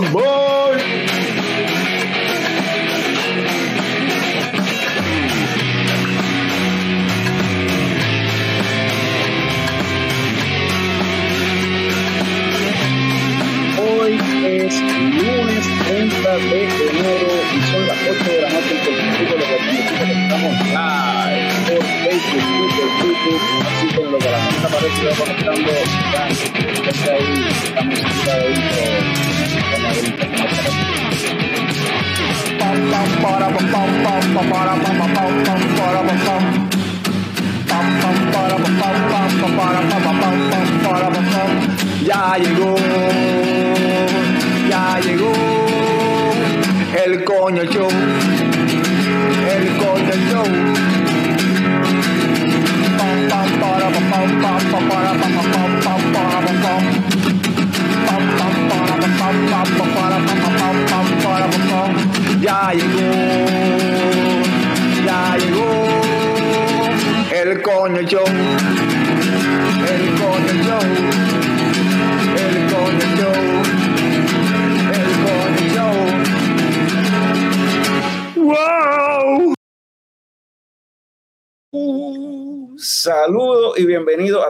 Rumble.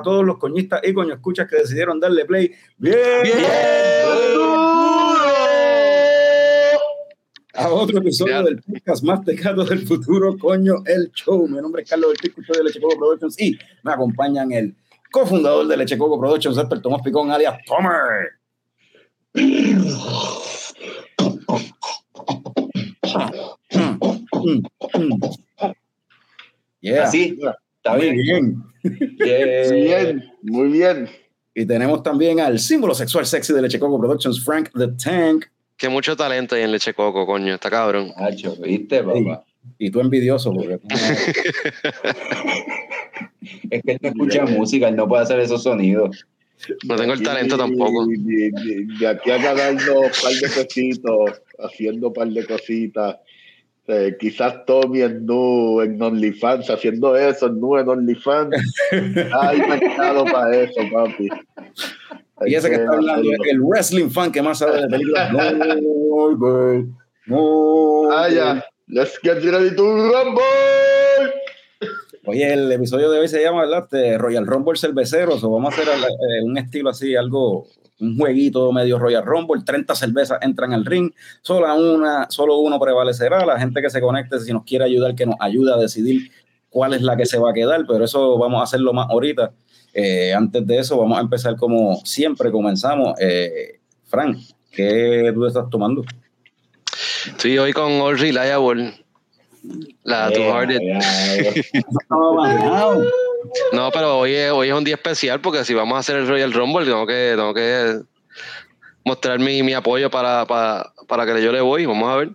A todos los coñistas y coño escuchas que decidieron darle play. Bien, a otro episodio del podcast más tecato del futuro, coño, el show. Mi nombre es Carlos Ortiz, soy de Leche Coco Productions y me acompañan el cofundador de Leche Coco Productions, Héctor Tomás Picón, alias Tomer. Yeah. Así, está Muy bien. bien. Yeah. Bien, muy bien. Y tenemos también al símbolo sexual sexy de Leche Coco Productions, Frank the Tank. Que mucho talento hay en Leche Coco, coño. Está cabrón. Nacho, ¿viste, papá? Y tú envidioso, porque Es que él no escucha música, él no puede hacer esos sonidos. No tengo el talento tampoco. De, de- de aquí a ganando un par de pesitos, haciendo un par de cositas. Eh, quizás Tommy en Nu, en OnlyFans, haciendo eso, en Nu, en OnlyFans. Hay mercado para eso, papi. Y ese que está hablando es el wrestling fan que más sabe de películas. No, güey. No. Ah, ya. Let's get ready to rumble. Oye, el episodio de hoy se llama, ¿verdad? Este, Royal Rumble cerveceros. O vamos a hacer eh, un estilo así, algo, un jueguito medio Royal Rumble. 30 cervezas entran al ring. Solo una, solo uno prevalecerá. La gente que se conecte, si nos quiere ayudar, que nos ayude a decidir cuál es la que se va a quedar. Pero eso vamos a hacerlo más ahorita. Eh, antes de eso, vamos a empezar como siempre comenzamos. Eh, Frank, ¿qué tú estás tomando? Estoy hoy con All Reliable. La Two Yeah, Hearted. yeah, yeah. No, pero hoy es, hoy es un día especial porque si vamos a hacer el Royal Rumble, tengo que, tengo que mostrar mi, mi apoyo para, para, para que yo le voy. Vamos a ver.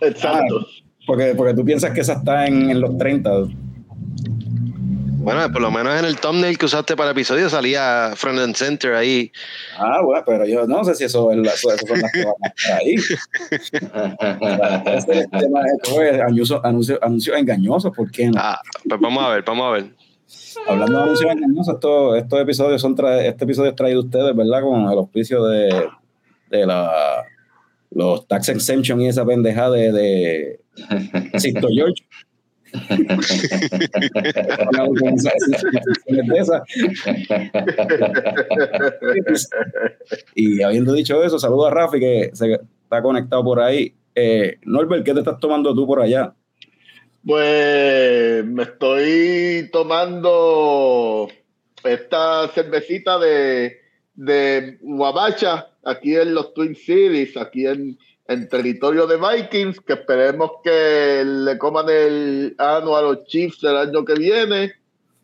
Exacto. Porque, porque tú piensas que esa está en, en los 30. Bueno, por lo menos en el thumbnail que usaste para el episodio salía Front and Center ahí. Ah, bueno, pero yo no sé si eso, es la- eso, eso son las que van a estar ahí. Ese es el tema de esto, es anuncio- anuncio- anuncios engañosos, ¿por qué no? Ah, pues vamos a ver, vamos a ver. Hablando de anuncios engañosos, estos, estos episodios son tra- este episodio es traído a ustedes, ¿verdad? Con el auspicio de, de la, los tax exemption y esa pendejada de, de Sisto George. Y habiendo dicho eso, saludo a Rafi que se está conectado por ahí. Eh, Norbert, ¿qué te estás tomando tú por allá? Pues me estoy tomando esta cervecita de, de Guabacha aquí en los Twin Cities, aquí en, en territorio de Vikings, que esperemos que le coman el ano a los Chiefs el año que viene.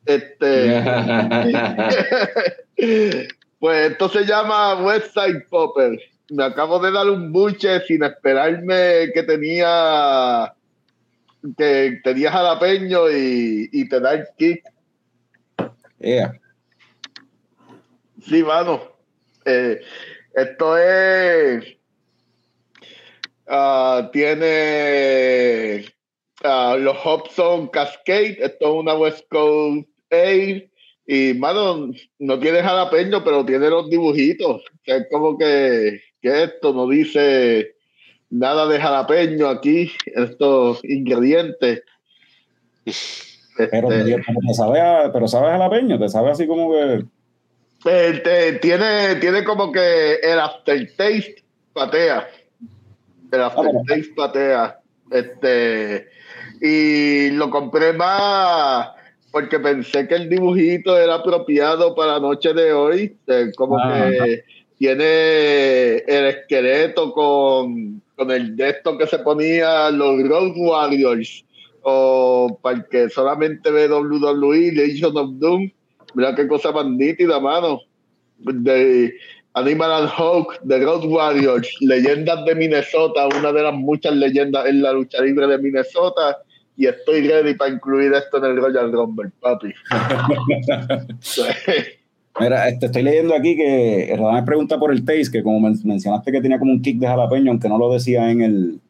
Este, pues esto se llama Westside Popper. Me acabo de dar un buche sin esperarme que tenía que tenía jalapeño y, y te da el kick. Yeah. Sí, mano. Eh, esto es. ah, tiene ah, los Hobson Cascade. Esto es una West Coast Ale. Y, mano, no tiene jalapeño, pero tiene los dibujitos. O sea, es como que ¿qué es esto? No dice nada de jalapeño aquí, estos ingredientes. Pero, Este, te sabe a, pero sabe a jalapeño, te sabe así como que. eh, te- tiene, tiene como que el aftertaste patea. El aftertaste patea. Este, y lo compré más porque pensé que el dibujito era apropiado para la noche de hoy. eh, como Ah, que tiene el esqueleto con, con el de esto que se ponía los Road Warriors. O para el que solamente ve WWE, Legion of Doom. Mira qué cosa más nítida, mano. De Animal and Hawk, The Road Warriors, leyendas de Minnesota, una de las muchas leyendas en la lucha libre de Minnesota. Y estoy ready para incluir esto en el Royal Rumble, papi. Mira, este, estoy leyendo aquí que Radamés pregunta por el taste, que como men- mencionaste que tenía como un kick de jalapeño, aunque no lo decía en el,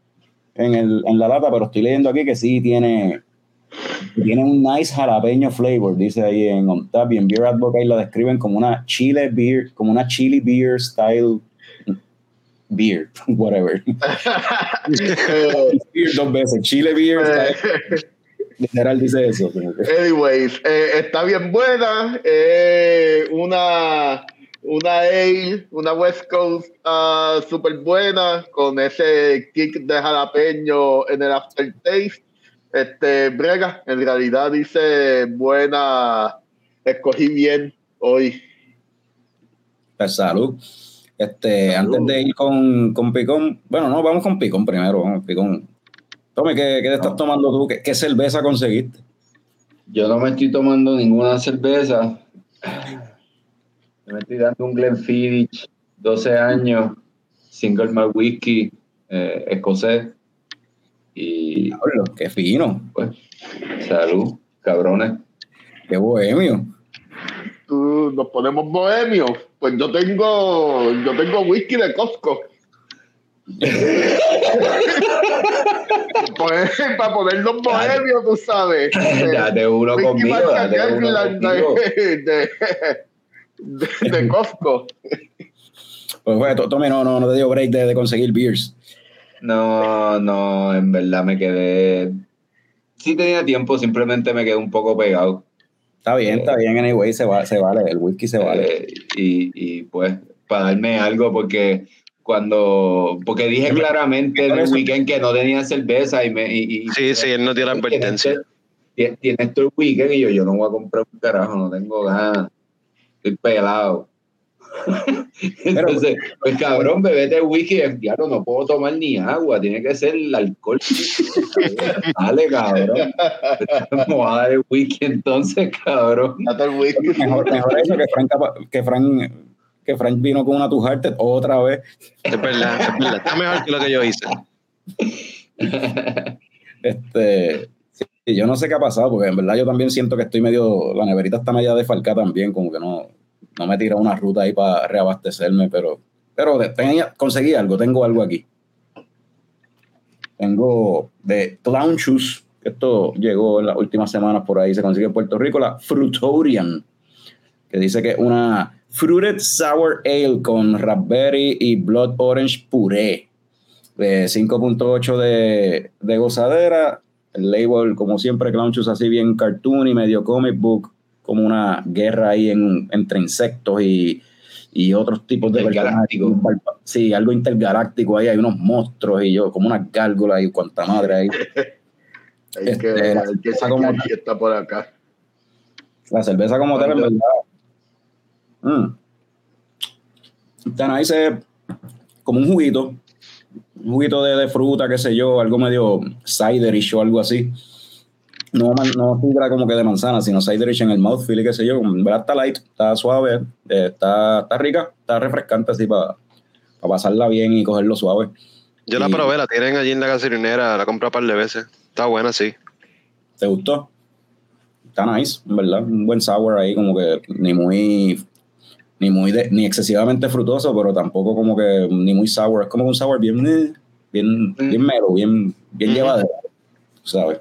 en el en la lata, pero estoy leyendo aquí que sí tiene tiene un nice jalapeño flavor, dice ahí en On Tap y en Beer Advocate lo describen como una chile beer, como una chili beer style beer, whatever. Beer dos veces, chile beer style, literal dice eso. Anyways, eh, está bien buena. eh, una, una ale, una West Coast ah, súper buena, con ese kick de jalapeño en el aftertaste. Este, Brega, en realidad dice buena, escogí bien hoy. Pues, salud. Este, Salud. antes de ir con, con Picón, bueno, no, vamos con Picón primero, vamos, Picón. Tome, ¿qué, qué te estás No. tomando tú? ¿Qué, qué cerveza conseguiste? Yo no me estoy tomando ninguna cerveza. Me estoy dando un Glenfiddich, 12 años, single malt whisky, eh, escocés. Y Diablo, qué fino, pues, salud, cabrones. qué bohemio. Tú, nos ponemos bohemios. Pues yo tengo, yo tengo whisky de Costco. Pues, para ponerlos bohemios, tú sabes. Date uno conmigo, marca date uno Kirkland conmigo. de, de, de, de Costco. Pues bueno, Tome, no, no, no te dio break de, de conseguir beers. No, no, en verdad me quedé. Sí tenía tiempo, simplemente me quedé un poco pegado. Está bien, está bien, anyway, se, va, se vale, el whisky se vale. Eh, y, y pues, para darme algo, porque cuando. Porque dije claramente en el weekend que no tenía cerveza y me. Y, y- Sí, sí, él no dio la advertencia. Tiene tiene esto el weekend y yo, yo no voy a comprar un carajo, no tengo ganas. Estoy pelado. Entonces, pues cabrón, bebete whisky, diablo, no puedo tomar ni agua, tiene que ser el alcohol. Dale, cabrón. Vamos a dar el whisky entonces, cabrón. Date el whisky. Mejor, mejor eso que Frank, que Frank, que Frank vino con una Two Hearted otra vez. Es verdad, es verdad. Está mejor que lo que yo hice. Este, sí, yo no sé qué ha pasado, porque en verdad yo también siento que estoy medio, la neverita está media desfalcada también, como que no, no me tira una ruta ahí para reabastecerme, pero, pero de- tenía- conseguí algo, tengo algo aquí. Tengo de Clown Shoes, que esto llegó en las últimas semanas por ahí, se consigue en Puerto Rico, la Frutorian, que dice que es una Fruited Sour Ale con Raspberry y Blood Orange Puré de 5.8 de, de gozadera. El label, como siempre, Clown Shoes así bien cartoon y medio comic book, como una guerra ahí en- entre insectos y, y otros tipos de personajes. Sí, algo intergaláctico ahí, hay unos monstruos y yo, como unas gárgolas y cuanta madre ahí. Hay Este, que, la hay que cerveza como está por acá. La cerveza como tal, en verdad. Mm. Está nice, es como un juguito. Un juguito de, de fruta, qué sé yo, algo medio ciderish o algo así. No, no fibra como que de manzana, sino ciderish en el mouthfeel y qué sé yo. Verdad está light, está suave, eh, está, está rica, está refrescante así para pasarla bien y cogerlo suave. Yo la probé, la tienen allí en la gasolinera, la compré un par de veces. Está buena, sí. ¿Te gustó? Está nice, en verdad. Un buen sour ahí, como que ni muy, ni muy, de- ni excesivamente frutoso, pero tampoco como que ni muy sour. Es como un sour bien, bien, Mm. bien mero, bien, bien Ujú. llevadero, ¿sabes?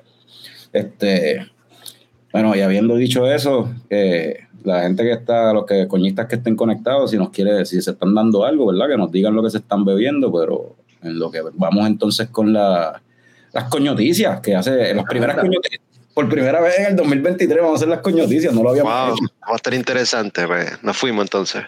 Este, bueno, y habiendo dicho eso, eh, la gente que está, los que coñistas que estén conectados, si nos quiere, si se están dando algo, ¿verdad? Que nos digan lo que se están bebiendo, pero en lo que vamos entonces con la, las coñoticias, que hace las primeras coñoticias. Por primera vez en el 2023 vamos a hacer las coñoticias, no lo habíamos Wow, hecho. va a estar interesante. pues. Nos fuimos entonces.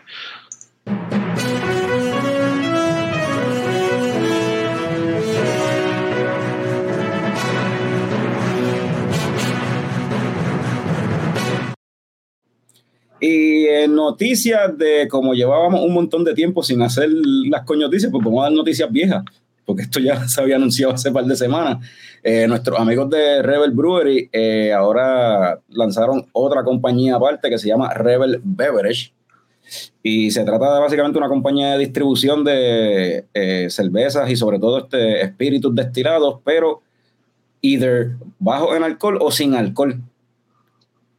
Y en noticias de como llevábamos un montón de tiempo sin hacer las coñoticias, pues vamos a dar noticias viejas, porque esto ya se había anunciado hace par de semanas. Eh, nuestros amigos de Rebel Brewery eh, ahora lanzaron otra compañía aparte que se llama Rebel Beverage. Y se trata de básicamente una compañía de distribución de eh, cervezas y sobre todo este, espíritus destilados, pero either bajo en alcohol o sin alcohol.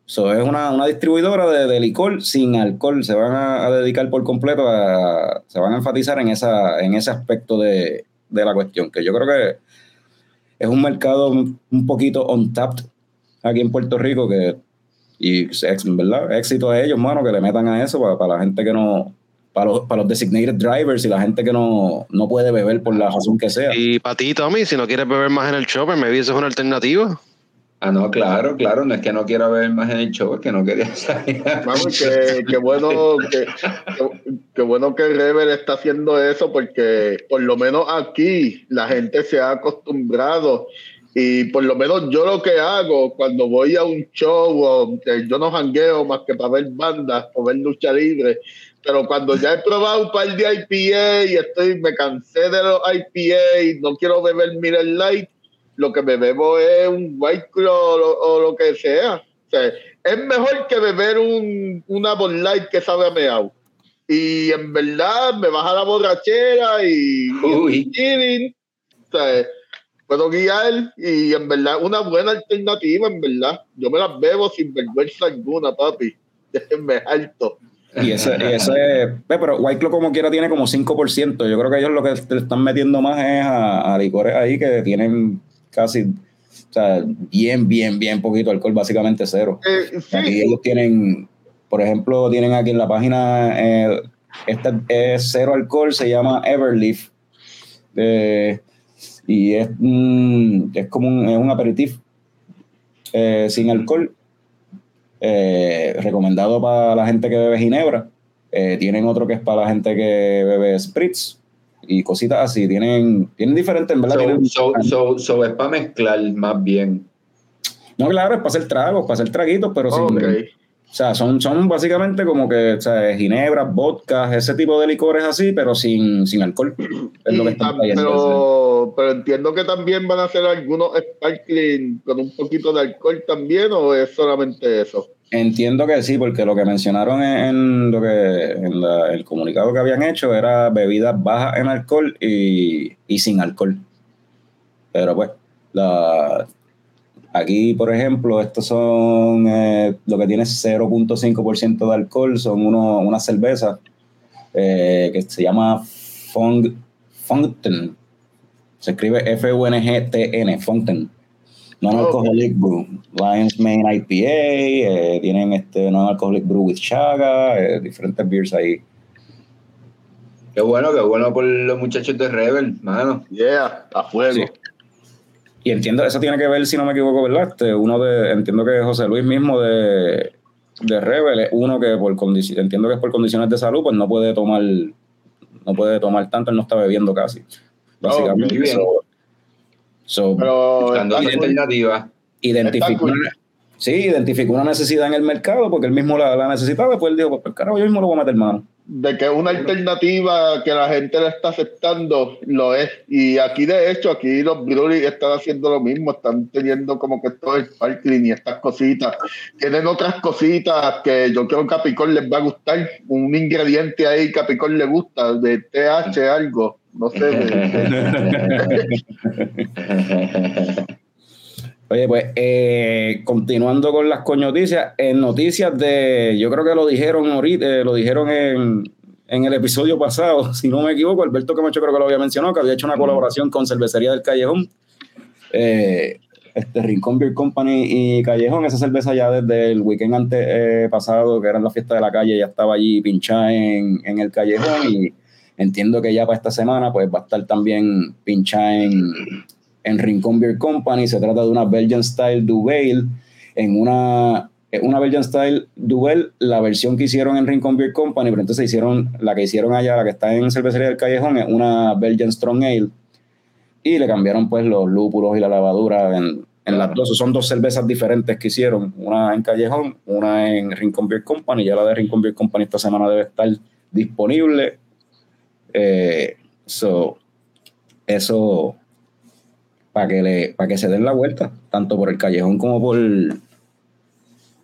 So, es una, una distribuidora de, de licor sin alcohol. Se van a, a dedicar por completo a. Se van a enfatizar en, esa, en ese aspecto de, de la cuestión, que yo creo que es un mercado un poquito untapped aquí en Puerto Rico, que. Y ¿verdad? éxito a ellos, mano, que le metan a eso para, para la gente que no. Para los, para los designated drivers y la gente que no, no puede beber por la razón que sea. Y para ti, Tommy, si no quieres beber más en el shopper, me eso es una alternativa. Ah, no, claro, claro, no es que no quiera ver más en el show, es que no quería salir. Vamos, que, bueno que, que- bueno que Rebel está haciendo eso porque por lo menos aquí la gente se ha acostumbrado y por lo menos yo lo que hago cuando voy a un show o que yo no jangueo más que para ver bandas o ver lucha libre pero cuando ya he probado un par de IPA y estoy me cansé de los IPA y no quiero beber Miller Light lo que me bebo es un White Claw o lo, o lo que sea. O sea, es mejor que beber un, una Light que sabe a meao. Y en verdad me baja la borrachera y, Uy. y chilling. O sea, puedo guiar y en verdad una buena alternativa, en verdad. Yo me las bebo sin vergüenza alguna, papi. Déjenme alto. Y ese, y ese pero White Claw como quiera tiene como 5%. Yo creo que ellos lo que le están metiendo más es a, a licores ahí que tienen casi, o sea, bien, bien, bien poquito alcohol, básicamente cero. Eh, sí, Aquí ellos tienen, por ejemplo, tienen aquí en la página, eh, esta es cero alcohol, se llama Everleaf. Eh, y es, mm, es como un, es un aperitif eh, sin alcohol, recomendado para la gente que bebe ginebra. Tienen otro que es para la gente que bebe spritz y cositas así. Tienen, tienen diferentes, en verdad. So, tienen- so, so, so es para mezclar más bien. no, claro, es para hacer tragos, para hacer traguitos, pero sin, ok. O sea, son, son básicamente como que, o sea, ginebras, vodkas, ese tipo de licores así, pero sin, sin alcohol. Es lo que Y están tam- trayendo. pero, pero entiendo que también van a hacer algunos sparkling con un poquito de alcohol también, o es solamente eso. Entiendo que sí, porque lo que mencionaron en, lo que en el comunicado que habían hecho era bebidas bajas en alcohol y, y sin alcohol. Pero pues, aquí, por ejemplo, estos son eh, lo que tiene 0.5% de alcohol, son uno, una cerveza eh, que se llama Fong, Fountain. Se escribe F-U-N-G-T-N, Fountain. Non-alcoholic brew. Lion's Mane IPA, eh, tienen este non-alcoholic brew with chaga, eh, diferentes beers ahí. Qué bueno, qué bueno por los muchachos de Rebel, mano. Yeah, a fuego. Sí. Y entiendo, eso tiene que ver, si no me equivoco, ¿verdad? Este, uno de, entiendo que José Luis mismo de, de Rebel es uno que por entiendo que es por condiciones de salud, pues no puede tomar, no puede tomar tanto, él no está bebiendo casi. Básicamente. muy bien. So- Pero Buscando alternativa. identificó una, sí, identificó una necesidad en el mercado porque él mismo la, la necesitaba, pues él dijo, pues carajo, yo mismo lo voy a meter mano. de que una alternativa que la gente le está aceptando, lo es. Y aquí, de hecho, aquí los breweries están haciendo lo mismo, están teniendo como que todo el sparkling y estas cositas. Tienen otras cositas que yo creo que a Picor les va a gustar. Un ingrediente ahí que a Picor le gusta, de TH algo, no sé. Oye, pues eh, continuando con las coñoticias, en noticias de, yo creo que lo dijeron ahorita, eh, lo dijeron en, en el episodio pasado, si no me equivoco, Alberto Camacho creo que lo había mencionado, que había hecho una colaboración con Cervecería del Callejón. Eh, este Rincón Beer Company y Callejón, esa cerveza ya desde el weekend ante, eh, pasado, que era la fiesta de la calle, ya estaba allí pinchada en, en, el Callejón y entiendo que ya para esta semana pues va a estar también pinchada en, en Rincón Beer Company. Se trata de una Belgian Style Duvel en una una Belgian Style Duvel, la versión que hicieron en Rincón Beer Company, pero entonces hicieron la que hicieron allá, la que está en cervecería del Callejón, es una Belgian Strong Ale y le cambiaron pues los lúpulos y la lavadura en, en las dos. Son dos cervezas diferentes que hicieron, una en Callejón, una en Rincon Beer Company. Ya la de Rincon Beer Company esta semana debe estar disponible. Eh, so, eso para que, le, para que se den la vuelta, tanto por el Callejón como por,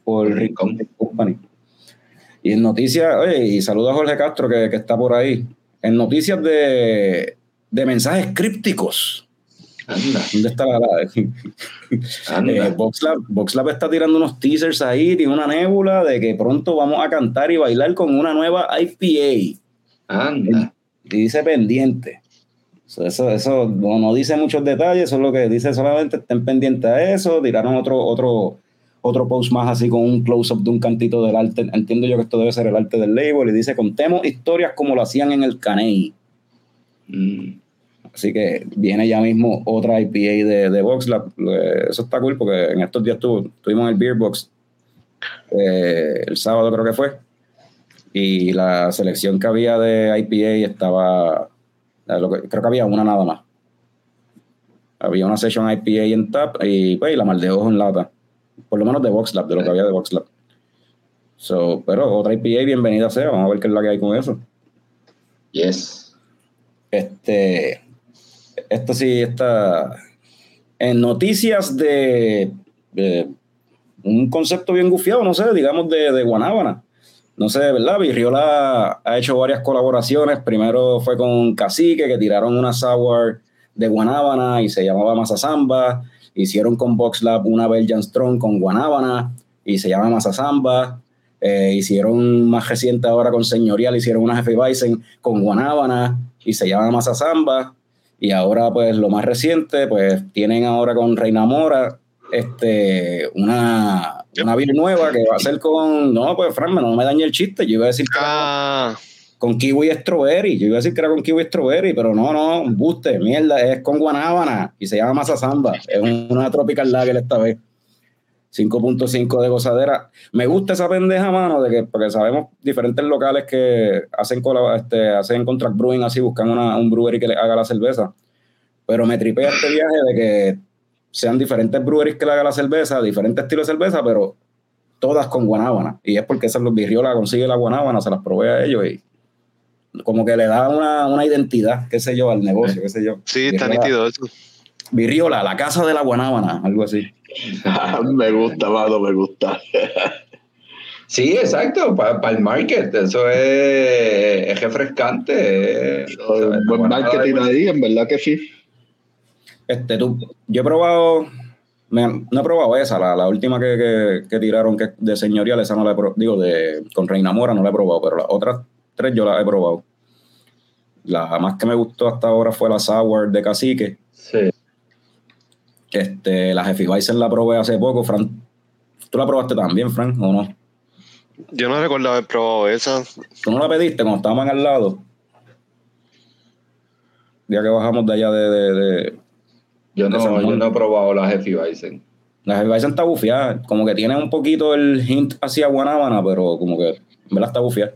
por Rincon Beer Company. Y en noticias, oye, y saludo a Jorge Castro que, que está por ahí. En noticias de, de mensajes crípticos. Anda. ¿Dónde está la.? eh, VoxLab, está tirando unos teasers ahí, tiene una nébula de que pronto vamos a cantar y bailar con una nueva IPA. Anda. Y dice pendiente. Eso, eso no, no, dice muchos detalles, eso es lo que dice solamente estén pendientes a eso. Tiraron otro, otro, otro post más así con un close-up de un cantito del arte. Entiendo yo que esto debe ser el arte del label. Y dice: Contemos historias como lo hacían en el Caney. Mm. Así que viene ya mismo otra IPA de, de VoxLab. Eso está cool porque en estos días tuvimos el Beer Box eh, el sábado creo que fue. Y la selección que había de IPA estaba, creo que había una nada más. Había una session IPA en tap y, pues, la mal de ojo en lata. Por lo menos de VoxLab, de lo que había de VoxLab. So, pero otra IPA, bienvenida sea. Vamos a ver qué es la que hay con eso. Yes. Este, esto sí está en noticias de, un concepto bien gufiado, no sé, digamos de, de Guanábana. No sé, ¿verdad? Virriola ha hecho varias colaboraciones. Primero fue con Cacique, que tiraron una sour de Guanábana y se llamaba Masazamba. Hicieron con VoxLab una Belgian Strong con Guanábana y se llama Masazamba. Eh, hicieron más reciente ahora con Señorial, hicieron una Jefe Bison con Guanábana y se llama Masazamba. Y ahora, pues, lo más reciente, pues, tienen ahora con Reina Mora este, una, una nueva que va a ser con. No, pues, Fran, no me dañe el chiste. Yo iba a decir que ah. con kiwi strawberry. Yo iba a decir que era con kiwi strawberry, pero no, no, un buste, mierda, es con guanábana y se llama Masazamba. Es una tropical lager esta vez. 5.5 de gozadera. Me gusta esa pendeja, mano, de que, porque sabemos diferentes locales que hacen, este, hacen contract brewing así, buscan una, un brewery que le haga la cerveza. Pero me tripea este viaje de que sean diferentes breweries que le haga la cerveza, diferentes estilos de cerveza, pero todas con guanábana. Y es porque esa los Virriola consigue la guanábana, se las provee a ellos y como que le da una, una identidad, qué sé yo, al negocio, qué sé yo. Sí, está nítido eso. Virriola, la casa de la guanábana, algo así. me gusta, Vado, me gusta. Sí, exacto, para el market, eso es, refrescante. buen marketing ahí, en verdad que sí. Este, tú, yo he probado, no he probado esa, la, última que, tiraron que de señorial, esa no la he probado, digo, de, con Reina Mora no la he probado, pero las otras tres yo las he probado. La más que me gustó hasta ahora fue la Sour de Cacique. Sí. Este, la Weizen la probé hace poco, Fran. ¿Tú la probaste también, Fran, o no? Yo no recuerdo haber probado esa. ¿Tú no la pediste cuando estábamos al lado? Ya que bajamos de allá de. Yo, no, yo no he probado la Weizen. La Weizen está bufiada. Como que tiene un poquito el hint hacia Guanábana, pero como que me la está bufiada.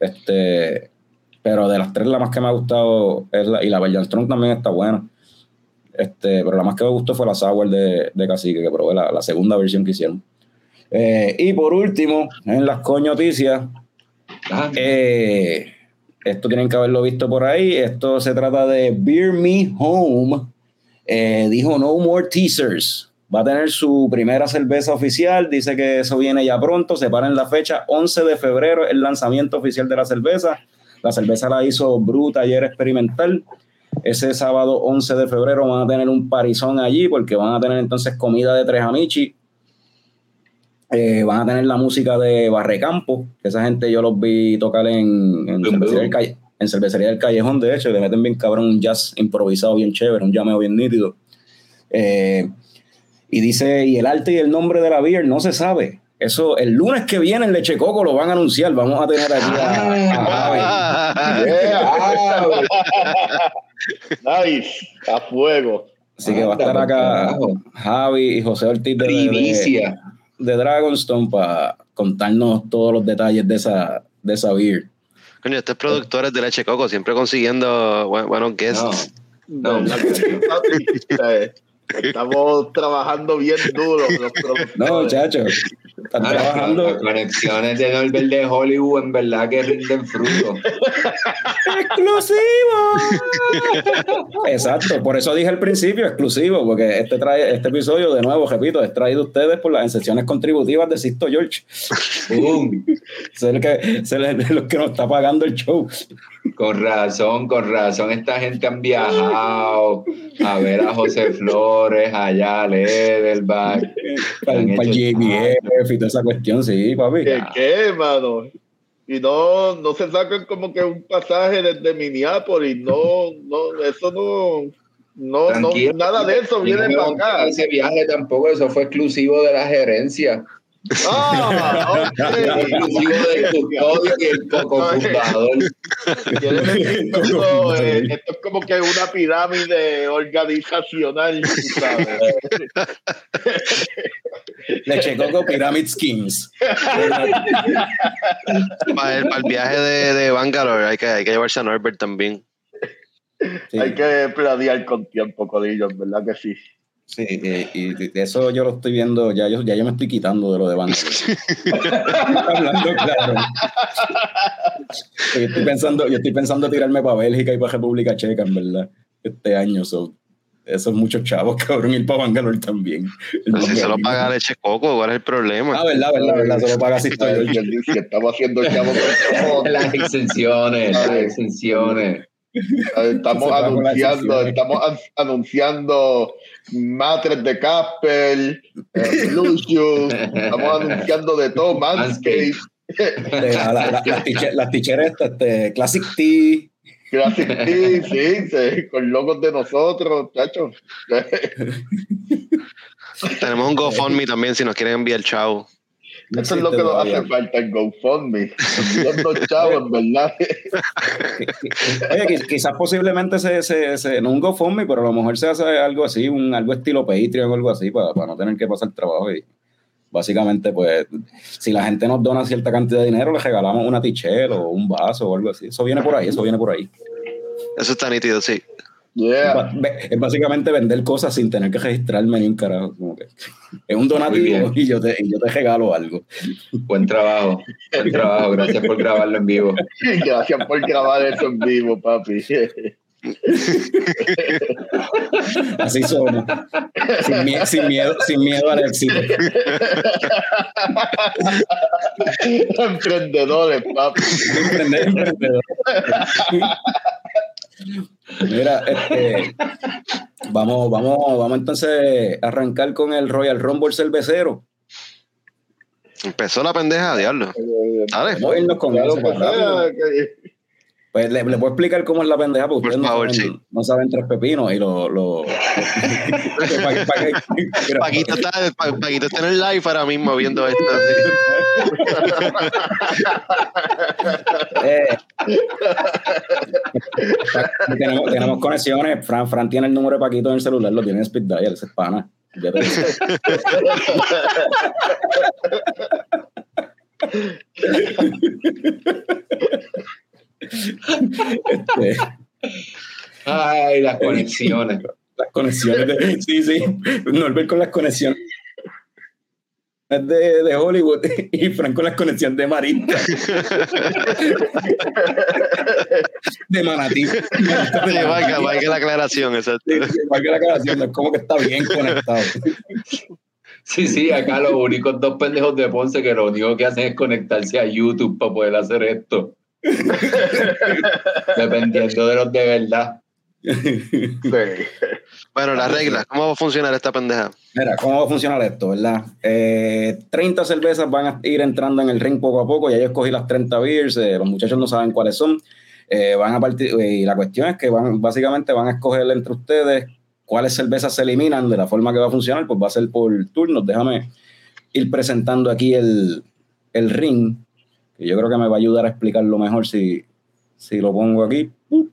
Este. Pero de las tres, la más que me ha gustado es la. Y la Belgian Strong también está buena. Este, pero la más que me gustó fue la Sour de, de Cacique, que probé la, la, segunda versión que hicieron. Eh, y por último, en las coñoticias, eh, esto tienen que haberlo visto por ahí. Esto se trata de Beer Me Home. Eh, dijo No More Teasers. Va a tener su primera cerveza oficial. Dice que eso viene ya pronto. Se para en la fecha 11 de febrero, el lanzamiento oficial de la cerveza. La cerveza la hizo Bruta ayer experimental. Ese sábado 11 de febrero van a tener un parizón allí porque van a tener entonces comida de tres amichi. Eh, van a tener la música de Barrecampo, que esa gente yo los vi tocar en, en, cervecería, del Callejón, de hecho, le meten bien cabrón un jazz improvisado bien chévere, un llameo bien nítido. Eh, y dice, y el arte y el nombre de la beer no se sabe. Eso, el lunes que viene en Leche Coco lo van a anunciar. Vamos a tener aquí a, Yeah. nice. A fuego. Así que va a estar acá Javi y José Ortiz de, de, Primicia. De Dragonstone para contarnos todos los detalles de esa, de esa beer. Coño, estos productores de leche coco siempre consiguiendo bu- buenos guests. No, no, Estamos trabajando bien duro. los productores. No, muchachos, están Ah, las- trabajando Las conexiones de Norbert de Hollywood en verdad que rinden fruto. exclusivo. Exacto, por eso dije al principio exclusivo, porque este trae este episodio de nuevo, repito, es traído a ustedes por las secciones contributivas de Sisto George. ¡Bum! Es el que, es el, el que nos está pagando el show. Con razón, con razón, esta gente han viajado a ver a José Flores, allá a Lederbach. Para, hecho- JBF y toda esa cuestión, sí, papi. ¿Qué, qué, mano? Y no, no se sacan como que un pasaje desde Minneapolis. No, no, eso no, no, no nada de eso viene no para acá. Ese viaje tampoco, eso fue exclusivo de la gerencia, Ah, exclusivo del custodio y el cofundador. Quiere decir que esto, eh, esto es como que una pirámide organizacional, sabes. Leche Coco Pyramid Schemes. Para el, para el viaje de, de Bangalore hay que, hay que llevarse a Norbert también. Sí, Hay que planear con tiempo, Codillo, verdad que sí. Sí, eh, y de eso yo lo estoy viendo, ya yo, ya yo me estoy quitando de lo de. Hablando claro. Yo estoy pensando, yo estoy pensando tirarme para Bélgica y para República Checa, en verdad, este año. So, esos muchos chavos, cabrón, ir para Bangalore también. El Pero si se lo paga leche coco, ¿cuál es el problema? Ah, verdad, verdad, verdad, se lo paga así mío, si estamos haciendo el chavo con Las exenciones, las exenciones. Estamos anunciando, estamos an- anunciando matres de Casper, eh, Lucius, estamos anunciando de todo, Manscaped, la- la- la- las tiche- las ticheras, este, Classic Tea. Classic Tea, sí, sí, con logos de nosotros, chachos. Tenemos un GoFundMe también si nos quieren enviar chavo. Eso es lo que nos hace falta en GoFundMe. Chavos, ¿verdad? Oye, quiz- quizás posiblemente se, se, se- no un GoFundMe, pero a lo mejor se hace algo así, un, algo estilo Patreon o algo así, para, para no tener que pasar trabajo. Y básicamente, pues, si la gente nos dona cierta cantidad de dinero, le regalamos una tichel o un vaso o algo así. Eso viene por ahí, eso viene por ahí. Eso está nítido, sí. Yeah. Es básicamente vender cosas sin tener que registrarme ni un carajo. como que es un donativo y yo, te, y yo te regalo algo. Buen trabajo, buen trabajo. Gracias por grabarlo en vivo. Gracias por grabar eso en vivo, papi. Así somos. Sin, mie- sin miedo, sin miedo al éxito. Emprendedores, papi. Emprender, emprendedor. Mira, este, vamos, vamos, vamos entonces a arrancar con el Royal Rumble cervecero. Empezó la pendeja, diablo. Dale. Vamos a irnos con Ya Pues le, le a explicar cómo es la pendeja, porque Por ustedes no favor, saben, sí. no saben tres pepinos y lo... lo, pa- pa- pa- Paquito está, Pa- Paquito está en el live ahora mismo viendo esto. Eh, tenemos conexiones. Fran, Fran tiene el número de Paquito en el celular, lo tiene en speed dial, ese es pana. Este, Ay, las conexiones. las conexiones de, sí, sí, Norbert con las conexiones de, de Hollywood y Frank con las conexiones de Marista de Manatí Sí, valga, valga la aclaración, exacto. Sí, igual que la aclaración, es como que está bien conectado Sí, sí, acá los únicos dos pendejos de Ponce que lo único que hacen es conectarse a YouTube para poder hacer esto. Dependiendo de los de verdad. Sí. Bueno, las reglas, ¿cómo va a funcionar esta pendeja? Mira, ¿cómo va a funcionar esto, verdad? Eh, 30 cervezas van a ir entrando en el ring poco a poco. Ya yo escogí las 30 beers, eh, los muchachos no saben cuáles son. Eh, van a partir, eh, y la cuestión es que van, básicamente van a escoger entre ustedes cuáles cervezas se eliminan de la forma que va a funcionar, pues va a ser por turnos. Déjame ir presentando aquí el, el ring, yo creo que me va a ayudar a explicarlo mejor si, si lo pongo aquí. Uh.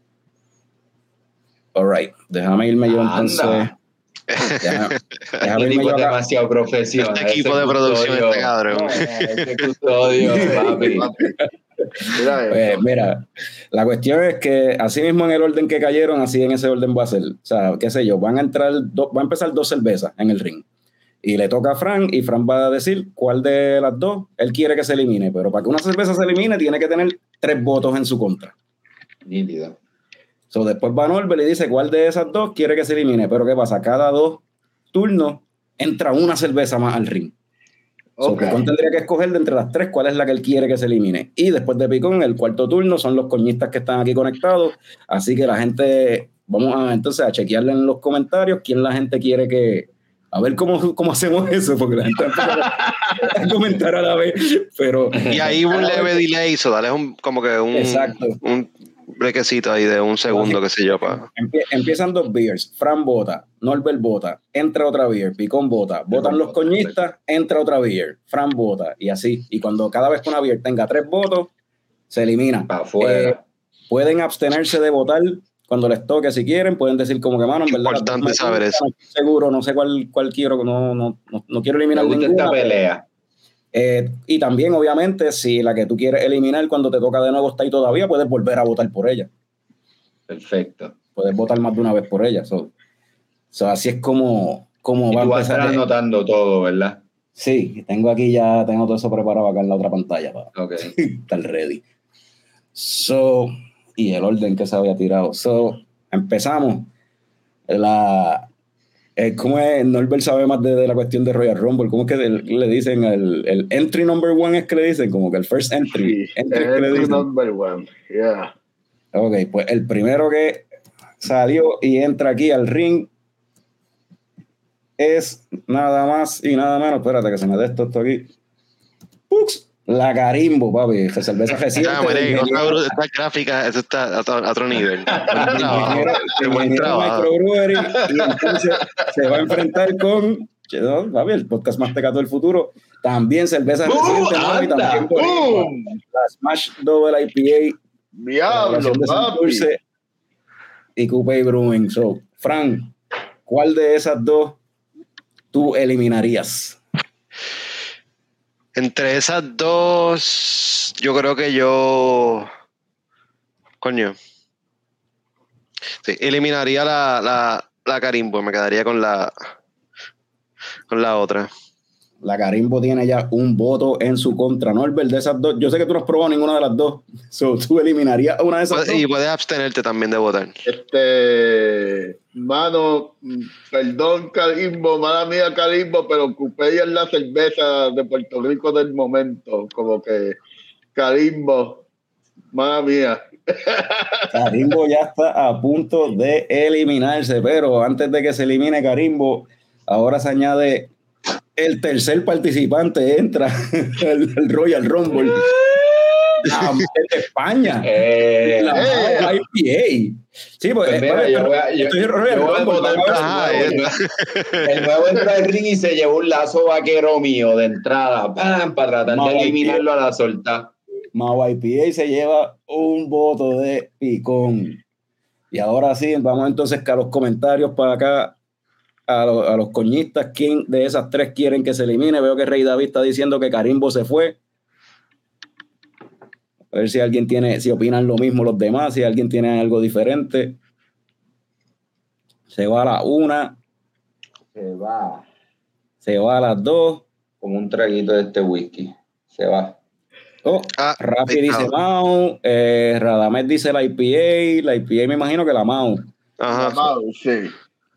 All right, déjame irme yo Anda. entonces. Déjame, déjame Este irme tipo yo es acá. demasiado profesional. Este equipo de producción, este cabrón. Ese custodio, papi. Mira Pues mira, la cuestión es que así mismo en el orden que cayeron, así en ese orden va a ser. O sea, qué sé yo, van a entrar, do- va a empezar dos cervezas en el ring. Y le toca a Frank y Frank va a decir cuál de las dos él quiere que se elimine. Pero para que una cerveza se elimine tiene que tener tres votos en su contra. Nítido. So, después va Norbert y dice cuál de esas dos quiere que se elimine. Pero ¿qué pasa? Cada dos turnos entra una cerveza más al ring. So, Ok. Picón tendría que escoger de entre las tres cuál es la que él quiere que se elimine. Y después de Picón, el cuarto turno son los coñistas que están aquí conectados. Así que la gente, vamos a entonces a chequearle en los comentarios quién la gente quiere que. A ver cómo, cómo hacemos eso, porque la gente a comentar a la vez. Pero. Y ahí un leve delay, eso, dale un, como que un, Exacto. un brequecito ahí de un segundo, qué sé yo, pa. Empie- empiezan dos beers, Fran vota, Norbert vota, entra otra beer, Picón vota, votan los coñistas, entra otra beer, Fran vota, y así. Y cuando cada vez que una beer tenga tres votos, se elimina. Afuera. Eh, pueden abstenerse de votar cuando les toque si quieren, pueden decir como que mano, en verdad. Importante saber eso. seguro, no sé cuál, cuál quiero, no, no, no, no quiero eliminar ninguna. esta pelea. Eh, y también, obviamente, si la que tú quieres eliminar cuando te toca de nuevo está ahí todavía, puedes volver a votar por ella. Perfecto. Puedes votar más de una vez por ella. So, so, así es como, como Y va a tú vas a estar anotando todo, ¿verdad? Sí, tengo aquí ya, tengo todo eso preparado acá en la otra pantalla para Ok. estar ready. So, y el orden que se había tirado. So, empezamos. La, eh, ¿Cómo es? Norbert sabe más de, de la cuestión de Royal Rumble. ¿Cómo es que le, dicen el, el entry number one? Es que le dicen, como que el first entry. Sí, entry dicen. number one. Yeah. Ok, pues el primero que salió y entra aquí al ring es nada más y nada menos. Espérate que se me dé esto, esto aquí. Pux, La Carimbo, papi. Cerveza reciente. Ah, mire, esta, gráfica, eso está a otro, a otro nivel. Buen trabajo. y entonces se va a enfrentar con no, papi, el podcast más tecato del futuro. También cerveza ¡Uh, reciente, anda! también. ¡Boom! la Smash Double IPA Diablo, papi. Y Coupe Brewing. So, Frank, ¿cuál de esas dos tú eliminarías? Entre esas dos, yo creo que yo. Coño. Sí, eliminaría la, la, la Carimbo, me quedaría con la. Con la otra. La Carimbo tiene ya un voto en su contra. Norbert, de esas dos, yo sé que tú no has probado ninguna de las dos. So, tú eliminarías una de esas Puedes- Y dos. puedes abstenerte también de votar. Este, mano, perdón, Calimbo, mala mía, Calimbo, pero Cupey es la cerveza de Puerto Rico del momento. Como que Calimbo, mala mía. Carimbo ya está a punto de eliminarse, pero antes de que se elimine Carimbo, ahora se añade el tercer participante, entra el, el Royal Rumble. La mujer de España. Eh, La Eh. IPA. Sí, pues, Pues mira, espera, yo voy a- yo- estoy Royal Rumble, eh, el nuevo entró al ring y se llevó un lazo vaquero mío de entrada, ¡pam! para tratar Mao de eliminarlo a la solta. Mao IPA se lleva un voto de picón. Y ahora sí, vamos entonces a los comentarios para acá, a, los- a los coñistas. ¿Quién de esas tres quieren que se elimine? Veo que Rey David está diciendo que Carimbo se fue. A ver si alguien tiene, si opinan lo mismo los demás, si alguien tiene algo diferente. Se va a la una, Se va se va a las dos. como un traguito de este whisky. Se va. Oh, ah, dice. Mao, eh, Radamés dice la IPA, la IPA me imagino que la Mao. Ajá. Sí.